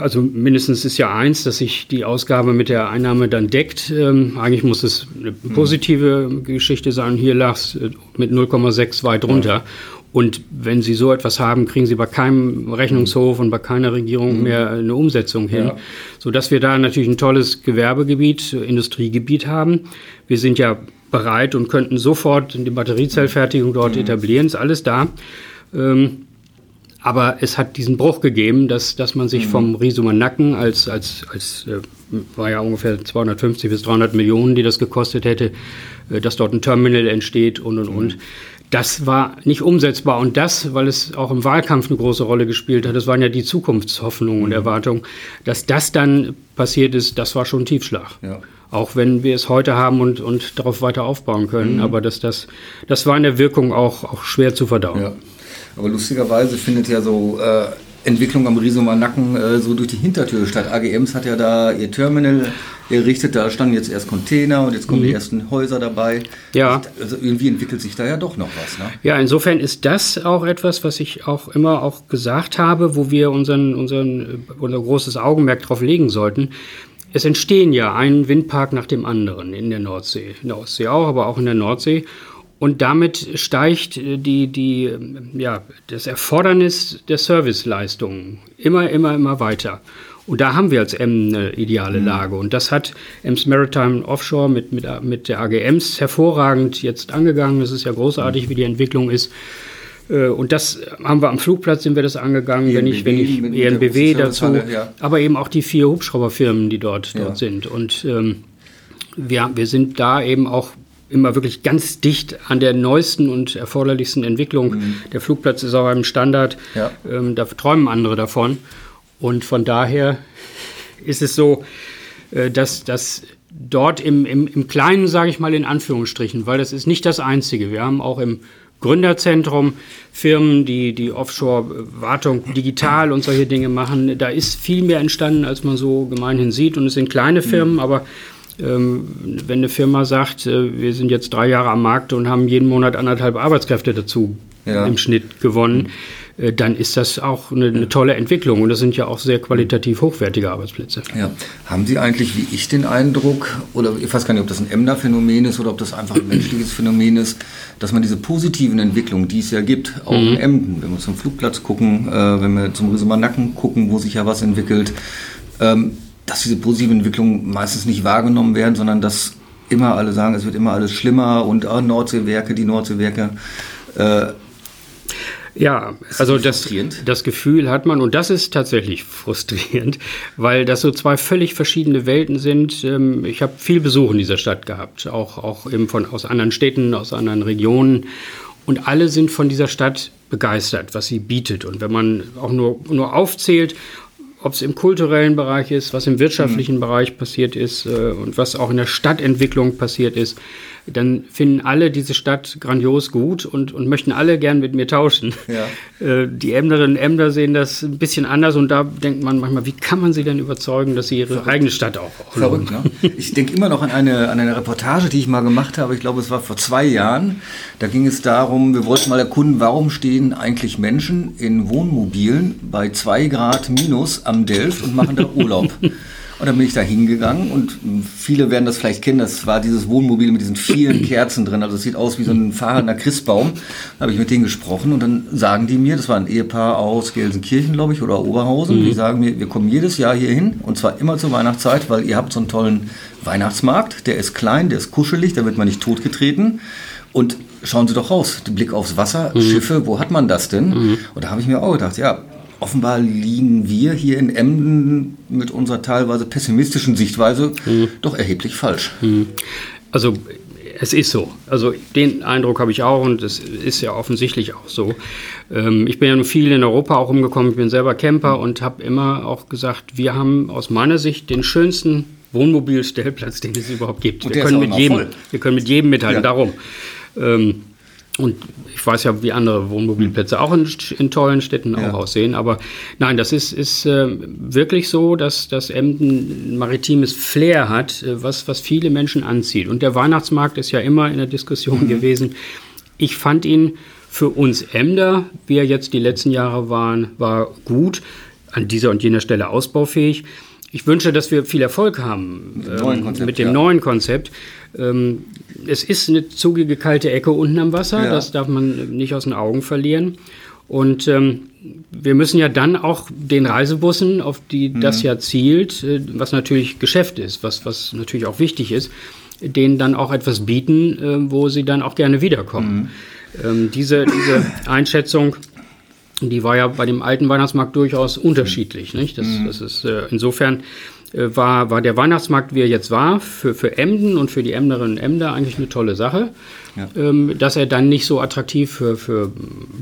also mindestens ist ja eins, dass sich die Ausgabe mit der Einnahme dann deckt. Ähm, eigentlich muss es eine positive mhm. Geschichte sein. Hier lag es äh, mit 0,6 weit runter. Und wenn Sie so etwas haben, kriegen Sie bei keinem Rechnungshof und bei keiner Regierung mhm. mehr eine Umsetzung hin. Ja. Sodass wir da natürlich ein tolles Gewerbegebiet, Industriegebiet haben. Wir sind ja bereit und könnten sofort die Batteriezellfertigung dort mhm. etablieren, ist alles da. Ähm, aber es hat diesen Bruch gegeben, dass, dass man sich mhm. vom Riesumer Nacken als, als, als äh, war ja ungefähr 250 bis 300 Millionen, die das gekostet hätte, äh, dass dort ein Terminal entsteht und und mhm. und. Das war nicht umsetzbar und das, weil es auch im Wahlkampf eine große Rolle gespielt hat, das waren ja die Zukunftshoffnungen mhm. und Erwartungen, dass das dann passiert ist, das war schon ein Tiefschlag. Ja. Auch wenn wir es heute haben und, und darauf weiter aufbauen können, mhm. aber dass das, das war in der Wirkung auch, auch schwer zu verdauen. Ja. Aber lustigerweise findet ja so äh, Entwicklung am Riesumer Nacken äh, so durch die Hintertür statt. AGMs hat ja da ihr Terminal errichtet, da standen jetzt erst Container und jetzt kommen mhm. die ersten Häuser dabei. Ja. Also irgendwie entwickelt sich da ja doch noch was. Ne? Ja, insofern ist das auch etwas, was ich auch immer auch gesagt habe, wo wir unseren, unseren, unser großes Augenmerk drauf legen sollten. Es entstehen ja ein Windpark nach dem anderen in der Nordsee. In der Ostsee auch, aber auch in der Nordsee. Und damit steigt äh, die, die, ja, das Erfordernis der Serviceleistungen immer, immer, immer weiter. Und da haben wir als M eine ideale mhm. Lage. Und das hat Ems Maritime Offshore mit, mit, mit der AGMs hervorragend jetzt angegangen. Es ist ja großartig, wie die Entwicklung ist. Äh, und das haben wir am Flugplatz, sind wir das angegangen, ENBW, wenn ich, wenn ich ENBW dazu, ja. aber eben auch die vier Hubschrauberfirmen, die dort, dort ja. sind. Und ähm, wir, wir sind da eben auch immer wirklich ganz dicht an der neuesten und erforderlichsten Entwicklung. Mhm. Der Flugplatz ist auch einem Standard, ja. ähm, da träumen andere davon. Und von daher ist es so, äh, dass, dass dort im, im, im Kleinen, sage ich mal in Anführungsstrichen, weil das ist nicht das Einzige. Wir haben auch im Gründerzentrum Firmen, die die Offshore-Wartung digital und solche Dinge machen. Da ist viel mehr entstanden, als man so gemeinhin sieht. Und es sind kleine Firmen, mhm. aber wenn eine Firma sagt, äh, wir sind jetzt drei Jahre am Markt und haben jeden Monat anderthalb Arbeitskräfte dazu ja. im Schnitt gewonnen, äh, dann ist das auch eine, eine, tolle Entwicklung und das sind ja auch sehr qualitativ hochwertige Arbeitsplätze. Ja. Haben Sie eigentlich, wie ich den Eindruck, oder ich weiß gar nicht, ob das ein Emder-Phänomen ist oder ob das einfach ein menschliches Phänomen ist, dass man diese positiven Entwicklungen, die es ja gibt, auch mhm. in Emden, wenn wir zum Flugplatz gucken, äh, wenn wir zum Riesemann Nacken gucken, wo sich ja was entwickelt, ähm, dass diese positiven Entwicklungen meistens nicht wahrgenommen werden, sondern dass immer alle sagen, es wird immer alles schlimmer und oh, Nordseewerke, die Nordseewerke. Äh, ja, also das, das Gefühl hat man, und das ist tatsächlich frustrierend, weil das so zwei völlig verschiedene Welten sind. Ähm, ich habe viel Besuch in dieser Stadt gehabt, auch, auch eben von, aus anderen Städten, aus anderen Regionen. Und alle sind von dieser Stadt begeistert, was sie bietet. Und wenn man auch nur, nur aufzählt, ob es im kulturellen Bereich ist, was im wirtschaftlichen mhm. Bereich passiert ist äh, und was auch in der Stadtentwicklung passiert ist, dann finden alle diese Stadt grandios gut und, und möchten alle gern mit mir tauschen. Ja. Äh, die Emderinnen und Emder sehen das ein bisschen anders und da denkt man manchmal, wie kann man sie denn überzeugen, dass sie ihre Verrückt. eigene Stadt auch, auch Verrückt, ne? Ich denke immer noch an eine, an eine Reportage, die ich mal gemacht habe. Ich glaube, es war vor zwei Jahren. Da ging es darum, wir wollten mal erkunden, warum stehen eigentlich Menschen in Wohnmobilen bei zwei Grad minus am Delft und machen da Urlaub. Und dann bin ich da hingegangen und viele werden das vielleicht kennen, das war dieses Wohnmobil mit diesen vielen Kerzen drin. Also es sieht aus wie so ein fahrender Christbaum. Da habe ich mit denen gesprochen und dann sagen die mir, das war ein Ehepaar aus Gelsenkirchen, glaube ich, oder Oberhausen, mhm. die sagen mir, wir kommen jedes Jahr hier hin und zwar immer zur Weihnachtszeit, weil ihr habt so einen tollen Weihnachtsmarkt, der ist klein, der ist kuschelig, da wird man nicht totgetreten. Und schauen Sie doch raus, den Blick aufs Wasser, mhm. Schiffe, wo hat man das denn? Mhm. Und da habe ich mir auch gedacht, ja, offenbar liegen wir hier in Emden mit unserer teilweise pessimistischen Sichtweise mhm. doch erheblich falsch. Mhm. Also es ist so. Also den Eindruck habe ich auch und es ist ja offensichtlich auch so. Ähm, ich bin ja nun viel in Europa auch umgekommen. Ich bin selber Camper und habe immer auch gesagt, wir haben aus meiner Sicht den schönsten Wohnmobilstellplatz, den es überhaupt gibt. Wir können, mit jedem, wir können mit jedem mithalten. Ja. Darum. Ähm, und ich weiß ja, wie andere Wohnmobilplätze auch in, in tollen Städten ja. auch aussehen. Aber nein, das ist, ist äh, wirklich so, dass, dass Emden ein maritimes Flair hat, äh, was, was viele Menschen anzieht. Und der Weihnachtsmarkt ist ja immer in der Diskussion mhm. gewesen. Ich fand ihn für uns Emder, wie er jetzt die letzten Jahre waren, war gut, an dieser und jener Stelle ausbaufähig. Ich wünsche, dass wir viel Erfolg haben mit, ähm, Konzept, mit dem ja. neuen Konzept. Ähm, es ist eine zugige kalte Ecke unten am Wasser, ja. das darf man nicht aus den Augen verlieren. Und ähm, wir müssen ja dann auch den Reisebussen, auf die mhm. das ja zielt, äh, was natürlich Geschäft ist, was, was natürlich auch wichtig ist, denen dann auch etwas bieten, äh, wo sie dann auch gerne wiederkommen. Mhm. Ähm, diese, diese Einschätzung, die war ja bei dem alten Weihnachtsmarkt durchaus unterschiedlich. Nicht? Das, mhm. das ist äh, insofern war, war der Weihnachtsmarkt, wie er jetzt war, für, für Emden und für die Emderinnen und Emder eigentlich eine tolle Sache. Ja. Ähm, dass er dann nicht so attraktiv für, für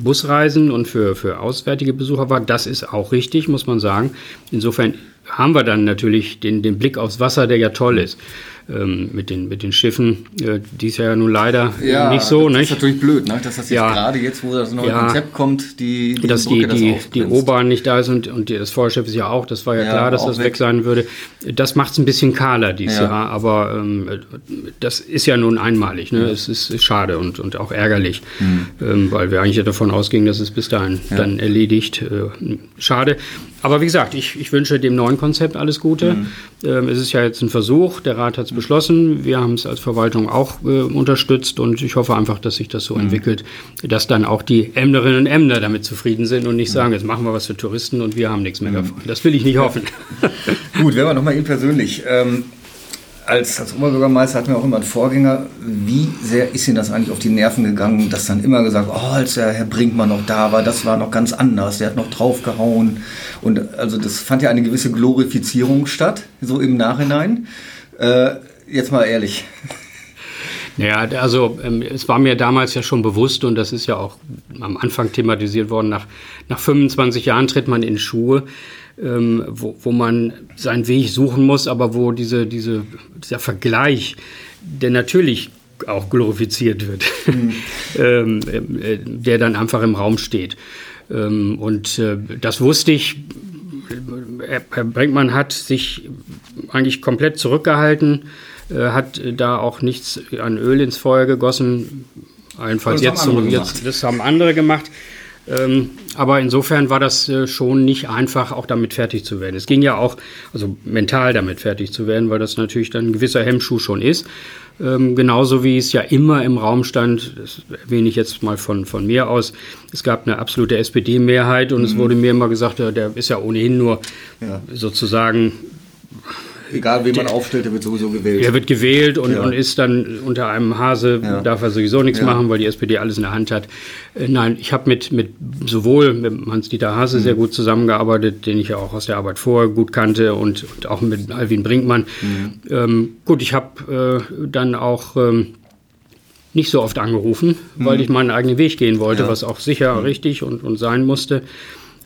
Busreisen und für, für auswärtige Besucher war, das ist auch richtig, muss man sagen. Insofern haben wir dann natürlich den, den Blick aufs Wasser, der ja toll ist ähm, mit, den, mit den Schiffen. Äh, die ist ja nun leider ja, nicht so. Das nicht? ist natürlich blöd, ne? dass das jetzt ja. gerade jetzt, wo das neue ja, Konzept kommt, die, die dass Brücke die, die, die O-Bahn nicht da ist und, und das Vorderschiff ist ja auch, das war ja, klar, dass das weg. weg. sein würde. Das macht es ein bisschen kahler dieses Jahr, aber ähm, das ist ja nun einmalig. Ne? Es ist, ist, schade und, und auch ärgerlich, mhm. ähm, weil wir eigentlich davon ausgingen, dass es bis dahin dann erledigt. Äh, schade. Aber wie gesagt, ich, ich wünsche dem neuen Konzept alles Gute. Mhm. Ähm, es ist ja jetzt ein Versuch, der Rat hat es beschlossen, wir haben es als Verwaltung auch äh, unterstützt und ich hoffe einfach, dass sich das so mhm. entwickelt, dass dann auch die Ämterinnen und Ämter damit zufrieden sind und nicht mhm. sagen, jetzt machen wir was für Touristen und wir haben nichts mehr mhm. davon. Das will ich nicht hoffen. Gut, werden wir nochmal ihn persönlich. Ähm als, als Oberbürgermeister hatten wir auch immer einen Vorgänger. Wie sehr ist Ihnen das eigentlich auf die Nerven gegangen, dass dann immer gesagt, oh, als der Herr Brinkmann noch da war, das war noch ganz anders, der hat noch draufgehauen. Und also das fand ja eine gewisse Glorifizierung statt, so im Nachhinein. Äh, jetzt mal ehrlich. Ja, also ähm, es war mir damals ja schon bewusst und das ist ja auch am Anfang thematisiert worden, nach, nach 25 Jahren tritt man in Schuhe ähm, wo, wo man seinen Weg suchen muss, aber wo diese, diese, dieser Vergleich, der natürlich auch glorifiziert wird, mhm. ähm, äh, der dann einfach im Raum steht. Ähm, und äh, das wusste ich. Herr Brinkmann hat sich eigentlich komplett zurückgehalten, äh, hat da auch nichts an Öl ins Feuer gegossen. Allenfalls jetzt, jetzt, das haben andere gemacht. Ähm, aber insofern war das äh, schon nicht einfach, auch damit fertig zu werden. Es ging ja auch, also mental damit fertig zu werden, weil das natürlich dann ein gewisser Hemmschuh schon ist. Ähm, genauso wie es ja immer im Raum stand, das erwähne ich jetzt mal von, von mir aus, es gab eine absolute SPD-Mehrheit und mhm. es wurde mir immer gesagt, der ist ja ohnehin nur ja. sozusagen Egal, wen man aufstellt, der wird sowieso gewählt. Er wird gewählt und, ja. und ist dann unter einem Hase, ja. darf er sowieso nichts ja. machen, weil die SPD alles in der Hand hat. Äh, nein, ich habe mit, mit sowohl mit Hans-Dieter Hase mhm. sehr gut zusammengearbeitet, den ich ja auch aus der Arbeit vorher gut kannte und, und auch mit Alvin Brinkmann. Mhm. Ähm, gut, ich habe äh, dann auch ähm, nicht so oft angerufen, mhm. weil ich meinen eigenen Weg gehen wollte, was auch sicher mhm. richtig und, und sein musste.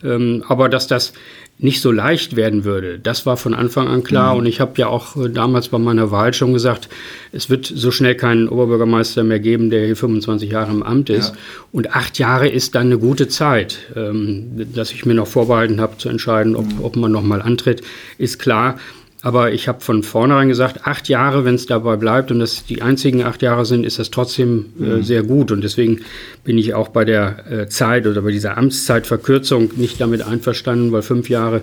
Ähm, aber dass das nicht so leicht werden würde. Das war von Anfang an klar. Mhm. Und ich habe ja auch äh, damals bei meiner Wahl schon gesagt, es wird so schnell keinen Oberbürgermeister mehr geben, der hier 25 Jahre im Amt ist. Ja. Und acht Jahre ist dann eine gute Zeit. Ähm, dass ich mir noch vorbehalten habe zu entscheiden, ob, mhm. ob man noch mal antritt, ist klar. Aber ich habe von vornherein gesagt, acht Jahre, wenn es dabei bleibt und das die einzigen acht Jahre sind, ist das trotzdem äh, mhm. sehr gut. Und deswegen bin ich auch bei der äh, Zeit oder bei dieser Amtszeitverkürzung nicht damit einverstanden, weil fünf Jahre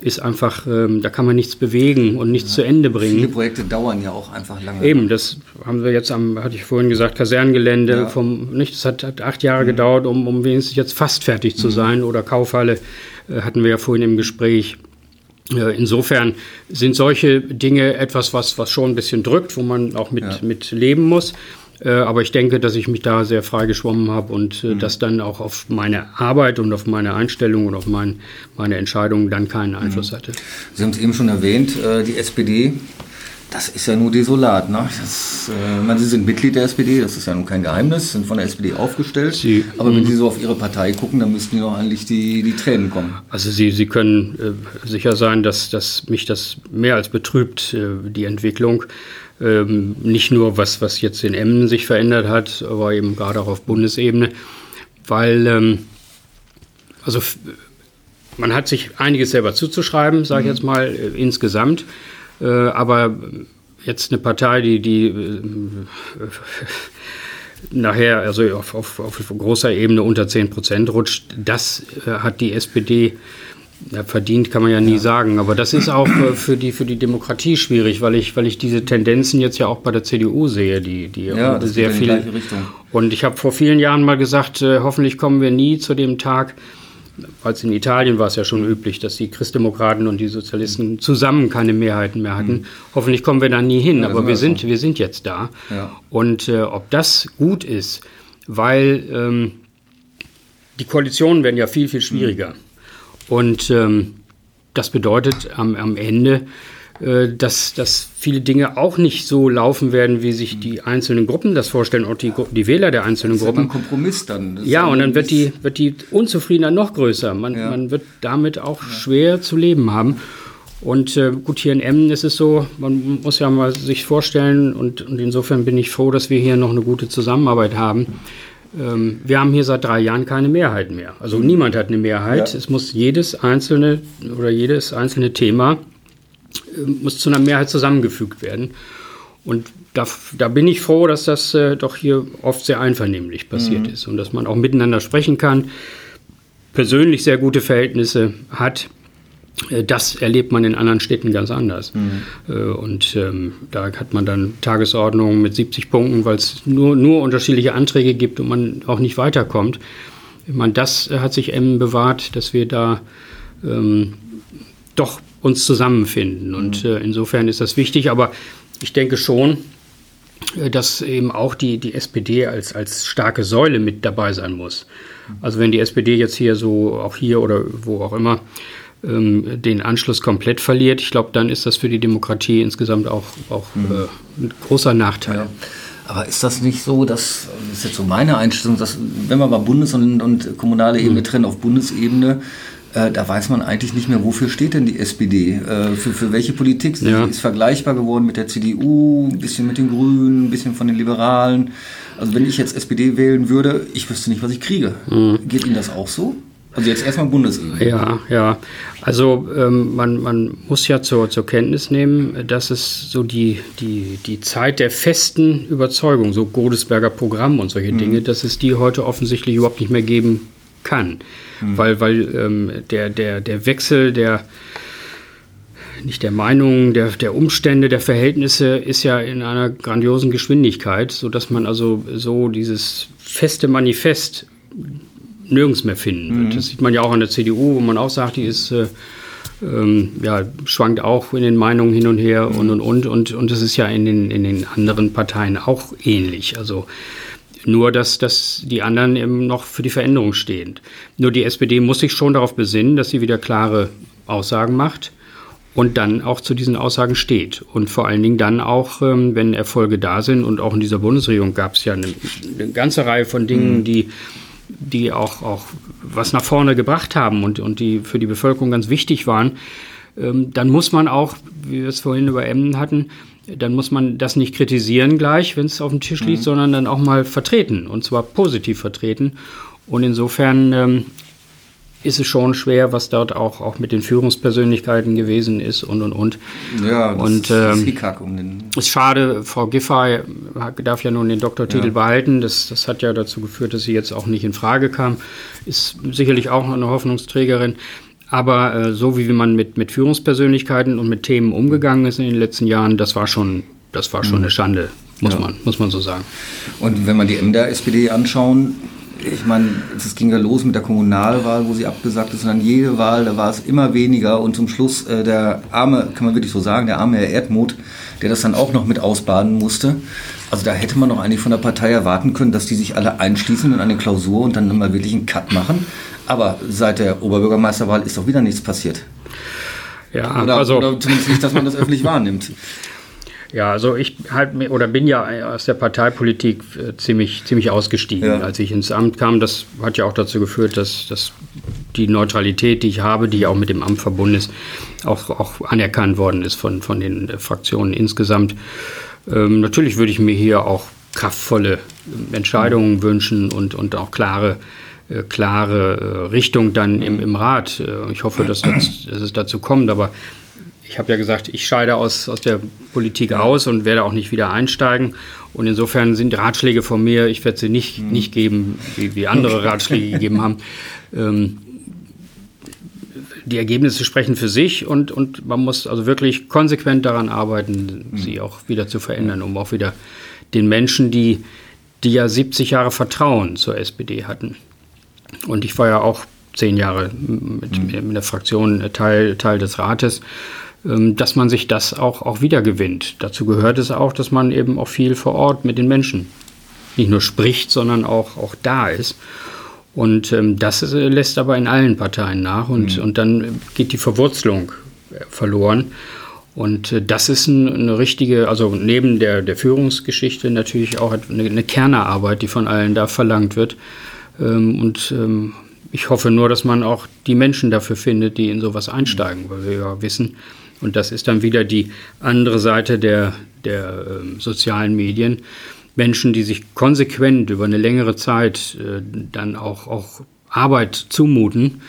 ist einfach, ähm, da kann man nichts bewegen und nichts ja. zu Ende bringen. Viele Projekte dauern ja auch einfach lange. Eben, das haben wir jetzt am, hatte ich vorhin gesagt, Kasernengelände, ja. vom, nicht, das hat, hat acht Jahre mhm. gedauert, um, um wenigstens jetzt fast fertig zu mhm. sein. Oder Kaufhalle äh, hatten wir ja vorhin im Gespräch. Äh, insofern sind solche Dinge etwas, was, was schon ein bisschen drückt, wo man auch mit, ja. mit leben muss. Äh, aber ich denke, dass ich mich da sehr frei geschwommen habe und äh, mhm. das dann auch auf meine Arbeit und auf meine Einstellung und auf mein, meine Entscheidungen dann keinen Einfluss mhm. hatte. Sie haben es eben schon erwähnt, die SPD das ist ja nur desolat. Ne? Das, äh, Sie sind Mitglied der SPD, das ist ja nun kein Geheimnis, sind von der SPD aufgestellt. Sie, aber wenn Sie so auf Ihre Partei gucken, dann müssten Ihnen auch eigentlich die, die Tränen kommen. Also Sie, Sie können äh, sicher sein, dass, dass mich das mehr als betrübt, äh, die Entwicklung. Ähm, nicht nur, was, was jetzt in Emmen sich verändert hat, aber eben gerade auch auf Bundesebene. Weil, ähm, also man hat sich einiges selber zuzuschreiben, sage ich mhm. jetzt mal, äh, insgesamt. Äh, aber jetzt eine Partei, die, die äh, nachher also auf, auf, auf, großer Ebene unter 10 Prozent rutscht, das äh, hat die SPD ja, verdient, kann man ja nie ja. sagen. Aber das ist auch für, die, für die Demokratie schwierig, weil ich, weil ich diese Tendenzen jetzt ja auch bei der CDU sehe, die, die ja, sehr viel. Und ich habe vor vielen Jahren mal gesagt, äh, hoffentlich kommen wir nie zu dem Tag, als in Italien war es ja schon üblich, dass die Christdemokraten und die Sozialisten zusammen keine Mehrheiten mehr hatten. Mhm. Hoffentlich kommen wir da nie hin, ja, aber wir sind, wir sind jetzt da. Ja. Und äh, ob das gut ist, weil ähm, die Koalitionen werden ja viel, viel schwieriger. Mhm. Und ähm, das bedeutet am, am Ende, dass, dass viele Dinge auch nicht so laufen werden, wie sich die einzelnen Gruppen das vorstellen, auch die, die Wähler der einzelnen das Gruppen. Ist ein Kompromiss dann. ja, und dann wird die, wird die Unzufriedenheit noch größer. Man, ja. man wird damit auch ja. schwer zu leben haben. Und äh, gut, hier in Emmen ist es so, man muss ja mal sich vorstellen, und, und insofern bin ich froh, dass wir hier noch eine gute Zusammenarbeit haben. Ähm, wir haben hier seit drei Jahren keine Mehrheit mehr. Also niemand hat eine Mehrheit. Ja. Es muss jedes einzelne oder jedes einzelne Thema muss zu einer Mehrheit zusammengefügt werden. Und da, da bin ich froh, dass das äh, doch hier oft sehr einvernehmlich passiert mhm. ist und dass man auch miteinander sprechen kann, persönlich sehr gute Verhältnisse hat. Äh, das erlebt man in anderen Städten ganz anders. Mhm. Äh, und ähm, da hat man dann Tagesordnungen mit 70 Punkten, weil es nur, nur unterschiedliche Anträge gibt und man auch nicht weiterkommt. Ich meine, das hat sich Emmen bewahrt, dass wir da ähm, doch uns zusammenfinden. Und mhm. äh, insofern ist das wichtig. Aber ich denke schon, äh, dass eben auch die, die SPD als, als starke Säule mit dabei sein muss. Also wenn die SPD jetzt hier so, auch hier oder wo auch immer, ähm, den Anschluss komplett verliert, ich glaube, dann ist das für die Demokratie insgesamt auch, auch mhm. äh, ein großer Nachteil. Ja. Aber ist das nicht so, dass, das ist jetzt so meine Einstellung, dass wenn wir mal Bundes- und, und kommunale Ebene mhm. trennen, auf Bundesebene, äh, da weiß man eigentlich nicht mehr, wofür steht denn die SPD? Äh, für, für welche Politik? Sie ja. ist vergleichbar geworden mit der CDU, ein bisschen mit den Grünen, ein bisschen von den Liberalen. Also wenn ich jetzt SPD wählen würde, ich wüsste nicht, was ich kriege. Mhm. Geht Ihnen das auch so? Also jetzt erstmal Bundesebene. Ja, ja. Also ähm, man, man muss ja zur, zur Kenntnis nehmen, dass es so die, die, die Zeit der festen Überzeugung, so Godesberger Programm und solche mhm. Dinge, dass es die heute offensichtlich überhaupt nicht mehr geben kann. Mhm. Weil, weil ähm, der, der, der Wechsel der nicht der Meinung, der, der Umstände, der Verhältnisse ist ja in einer grandiosen Geschwindigkeit, sodass man also so dieses feste Manifest nirgends mehr finden wird. Mhm. Das sieht man ja auch an der CDU, wo man auch sagt, die ist äh, ähm, ja, schwankt auch in den Meinungen hin und her mhm. und und und und und das ist ja in den, in den anderen Parteien auch ähnlich. Also nur, dass, dass die anderen eben noch für die Veränderung stehen. Nur die SPD muss sich schon darauf besinnen, dass sie wieder klare Aussagen macht und dann auch zu diesen Aussagen steht. Und vor allen Dingen dann auch, ähm, wenn Erfolge da sind, und auch in dieser Bundesregierung gab es ja eine, eine, ganze Reihe von Dingen, mhm. die die auch, auch was nach vorne gebracht haben und, und die für die Bevölkerung ganz wichtig waren, ähm, dann muss man auch, wie wir es vorhin über Emden hatten, dann muss man das nicht kritisieren gleich, wenn es auf dem Tisch liegt, mhm. sondern dann auch mal vertreten und zwar positiv vertreten. Und insofern ähm, ist es schon schwer, was dort auch, auch mit den Führungspersönlichkeiten gewesen ist und und und. Ja, das und, ähm, ist um den ist schade, Frau Giffey darf ja nun den Doktortitel ja. behalten. Das, das hat ja dazu geführt, dass sie jetzt auch nicht in Frage kam. Ist sicherlich auch eine Hoffnungsträgerin. Aber äh, so wie man mit, mit Führungspersönlichkeiten und mit Themen umgegangen ist in den letzten Jahren, das war schon, das war schon mhm. eine Schande, muss, ja. man, muss man so sagen. Und wenn man die MDR SPD anschauen, ich meine, es ging ja los mit der Kommunalwahl, wo sie abgesagt ist, und dann jede Wahl, da war es immer weniger und zum Schluss äh, der arme, kann man wirklich so sagen, der arme Herr Erdmut, der das dann auch noch mit ausbaden musste. Also da hätte man doch eigentlich von der Partei erwarten können, dass die sich alle einschließen in eine Klausur und dann mal wirklich einen Cut machen. Aber seit der Oberbürgermeisterwahl ist doch wieder nichts passiert. Ja, oder, also, oder zumindest nicht, dass man das öffentlich wahrnimmt. Ja, also ich halt oder bin ja aus der Parteipolitik äh, ziemlich, ziemlich ausgestiegen, ja. als ich ins Amt kam. Das hat ja auch dazu geführt, dass, dass die Neutralität, die ich habe, die auch mit dem Amt verbunden ist, auch, auch anerkannt worden ist von, von den Fraktionen insgesamt. Ähm, natürlich würde ich mir hier auch kraftvolle Entscheidungen mhm. wünschen und, und auch klare, äh, klare äh, Richtung dann im, im Rat. Äh, ich hoffe, dass, das, dass es dazu kommt, aber ich habe ja gesagt, ich scheide aus, aus der Politik aus und werde auch nicht wieder einsteigen. Und insofern sind Ratschläge von mir, ich werde sie nicht, mhm. nicht geben, wie, wie andere Ratschläge gegeben haben. Ähm, die Ergebnisse sprechen für sich und, und man muss also wirklich konsequent daran arbeiten, mhm. sie auch wieder zu verändern, um auch wieder den Menschen, die, die ja 70 Jahre Vertrauen zur SPD hatten. Und ich war ja auch zehn Jahre mit, mhm. mit der Fraktion Teil, Teil des Rates ähm, dass man sich das auch, auch wiedergewinnt. Dazu gehört es auch, dass man eben auch viel vor Ort mit den Menschen nicht nur spricht, sondern auch, auch da ist. Und ähm, das äh, lässt aber in allen Parteien nach und, mhm. und dann geht die Verwurzelung äh, verloren. Und äh, das ist ein, eine richtige, also neben der, der Führungsgeschichte natürlich auch eine, eine Kernerarbeit, die von allen da verlangt wird. Ähm, und ähm, ich hoffe nur, dass man auch die Menschen dafür findet, die in sowas einsteigen, weil wir ja wissen, und das ist dann wieder die andere Seite der, der äh, sozialen Medien. Menschen, die sich konsequent über eine längere Zeit äh, dann auch, auch Arbeit zumuten,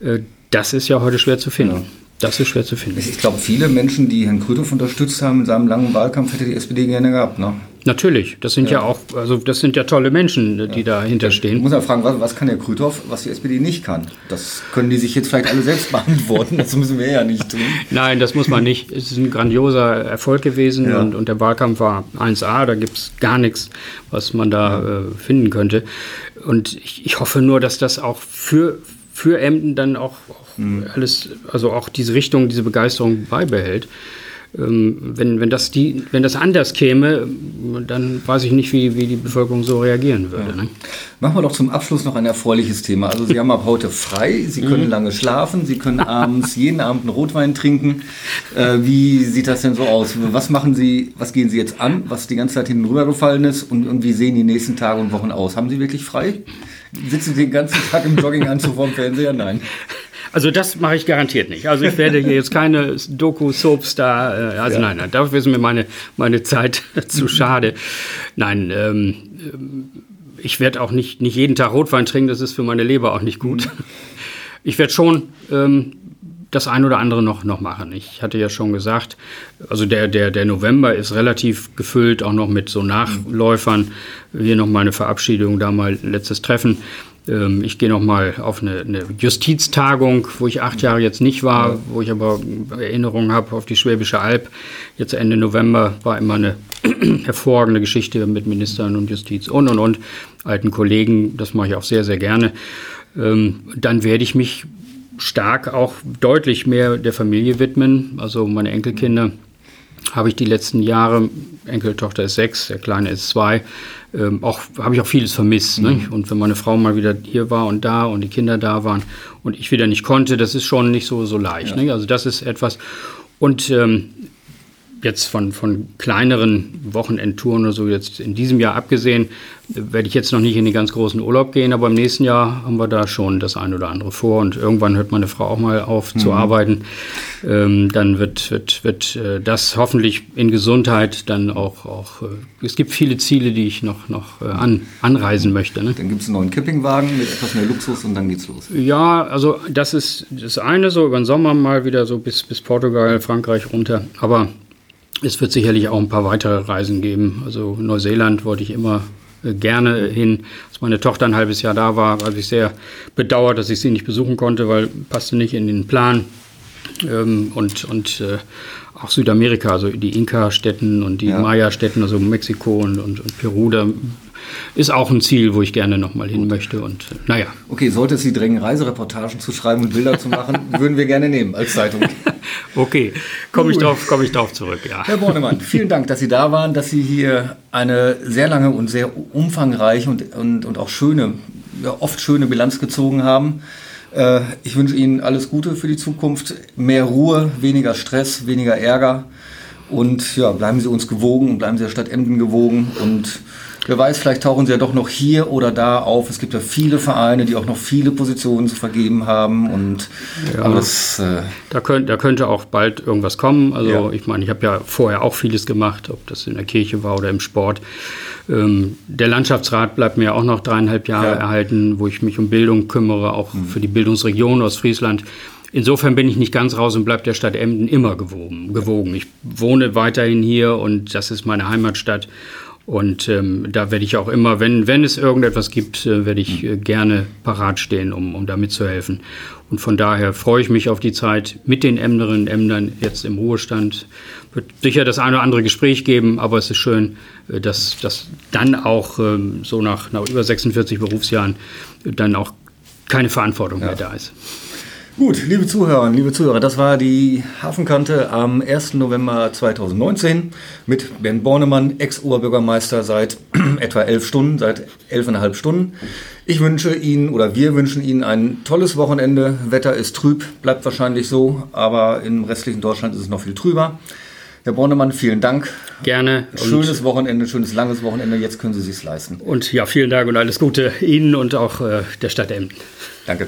äh, das ist ja heute schwer zu finden. Ja. das ist schwer zu finden. Ich glaube, viele Menschen, die Herrn Krüthoff unterstützt haben in seinem langen Wahlkampf, hätte die SPD gerne gehabt. Ne? Natürlich, das sind ja. ja, auch, also das sind ja tolle Menschen, die ja. dahinter stehen. Ich muss ja fragen, was, was kann der Krüthoff, was die SPD nicht kann? Das können die sich jetzt vielleicht alle selbst beantworten, das müssen wir ja nicht tun. Nein, das muss man nicht. Es ist ein grandioser Erfolg gewesen ja. und, und, der Wahlkampf war 1A, da gibt es gar nichts, was man da äh, finden könnte. Und ich, ich, hoffe nur, dass das auch für, für Emden dann auch, auch mhm. alles, also auch diese Richtung, diese Begeisterung beibehält. Ähm, wenn, wenn, das die, wenn das anders käme, dann weiß ich nicht, wie, wie die Bevölkerung so reagieren würde. Ja. Ne? Machen wir doch zum Abschluss noch ein erfreuliches Thema. Also Sie haben ab heute frei, Sie können mhm. lange schlafen, Sie können abends jeden Abend einen Rotwein trinken. Äh, wie sieht das denn so aus? Was machen Sie, was gehen Sie jetzt an, was die ganze Zeit hinten rübergefallen ist und, und wie sehen die nächsten Tage und Wochen aus? Haben Sie wirklich frei? Sitzen Sie den ganzen Tag im Jogginganzug vorm Fernseher? Nein. Also das mache ich garantiert nicht. Also ich werde hier jetzt keine Doku-Soaps da, äh, also ja. nein, nein, dafür ist mir meine, meine Zeit zu schade. Nein, ähm, ich werde auch nicht, nicht jeden Tag Rotwein trinken, das ist für meine Leber auch nicht gut. Mhm. Ich werde schon ähm, das ein oder andere noch, noch machen. Ich hatte ja schon gesagt, also der, der, der November ist relativ gefüllt, auch noch mit so Nachläufern. Hier noch mal eine Verabschiedung, da mal letztes Treffen. Ähm, ich gehe noch mal auf eine, eine, Justiztagung, wo ich acht Jahre jetzt nicht war, wo ich aber Erinnerungen habe auf die Schwäbische Alb. Jetzt Ende November war immer eine hervorragende Geschichte mit Ministern und Justiz und und und alten Kollegen. Das mache ich auch sehr, sehr gerne. Ähm, dann werde ich mich stark auch deutlich mehr der Familie widmen, also meine Enkelkinder habe ich die letzten Jahre, Enkeltochter ist sechs, der Kleine ist zwei, ähm, auch habe ich auch vieles vermisst. Mhm. Ne? Und wenn meine Frau mal wieder hier war und da und die Kinder da waren und ich wieder nicht konnte, das ist schon nicht so, so leicht. Ja. Ne? Also das ist etwas. Und ähm, jetzt von, von kleineren Wochenendtouren oder so jetzt in diesem Jahr abgesehen, werde ich jetzt noch nicht in den ganz großen Urlaub gehen, aber im nächsten Jahr haben wir da schon das ein oder andere vor und irgendwann hört meine Frau auch mal auf mhm. zu arbeiten. Ähm, dann wird, wird, wird äh, das hoffentlich in Gesundheit dann auch, auch äh, es gibt viele Ziele, die ich noch, noch äh, an, anreisen möchte. Ne? Dann gibt es einen neuen Campingwagen mit etwas mehr Luxus und dann geht's los. Ja, also das ist das eine, so über den Sommer mal wieder so bis, bis Portugal, Frankreich runter, aber es wird sicherlich auch ein paar weitere Reisen geben. Also Neuseeland wollte ich immer äh, gerne hin. Als meine Tochter ein halbes Jahr da war, habe ich sehr bedauert, dass ich sie nicht besuchen konnte, weil passte nicht in den Plan. Ähm, und und äh, auch Südamerika, also die Inka-Städten und die ja. Maya-Städten, also Mexiko und, und, und Peru, da ist auch ein Ziel, wo ich gerne nochmal hin möchte. Und naja. Okay, sollte es Sie drängen, Reisereportagen zu schreiben und Bilder zu machen, würden wir gerne nehmen als Zeitung. okay, komme ich, drauf, komm ich drauf zurück, ja. Herr Bornemann, vielen Dank, dass Sie da waren, dass Sie hier eine sehr lange und sehr umfangreiche und, und, und auch schöne, ja, oft schöne Bilanz gezogen haben. Äh, ich wünsche Ihnen alles Gute für die Zukunft, mehr Ruhe, weniger Stress, weniger Ärger. Und ja, bleiben Sie uns gewogen und bleiben Sie der Stadt Emden gewogen und Wer weiß, vielleicht tauchen sie ja doch noch hier oder da auf. Es gibt ja viele Vereine, die auch noch viele Positionen zu vergeben haben und ja, alles. Äh da, könnt, da könnte auch bald irgendwas kommen. Also ja. ich meine, ich habe ja vorher auch vieles gemacht, ob das in der Kirche war oder im Sport. Ähm, der Landschaftsrat bleibt mir auch noch dreieinhalb Jahre ja. erhalten, wo ich mich um Bildung kümmere, auch mhm. für die Bildungsregion Ostfriesland. Insofern bin ich nicht ganz raus und bleibe der Stadt Emden immer gewogen. gewogen. Ich wohne weiterhin hier und das ist meine Heimatstadt. Und ähm, da werde ich auch immer, wenn, wenn es irgendetwas gibt, äh, werde ich äh, gerne parat stehen, um, um da mitzuhelfen. Und von daher freue ich mich auf die Zeit mit den Emderinnen und Emdern jetzt im Ruhestand. Wird sicher das eine oder andere Gespräch geben, aber es ist schön, äh, dass, dass dann auch ähm, so nach, nach über 46 Berufsjahren dann auch keine Verantwortung ja. mehr da ist. Gut, liebe Zuhörer, liebe Zuhörer, das war die Hafenkante am 1. November 2019 mit Bernd Bornemann, Ex-Oberbürgermeister seit etwa elf Stunden, seit elfeinhalb Stunden. Ich wünsche Ihnen oder wir wünschen Ihnen ein tolles Wochenende. Wetter ist trüb, bleibt wahrscheinlich so, aber im restlichen Deutschland ist es noch viel trüber. Herr Bornemann, vielen Dank. Gerne. Schönes Wochenende, schönes langes Wochenende. Jetzt können Sie es sich leisten. Und ja, vielen Dank und alles Gute Ihnen und auch äh, der Stadt Emden. Danke.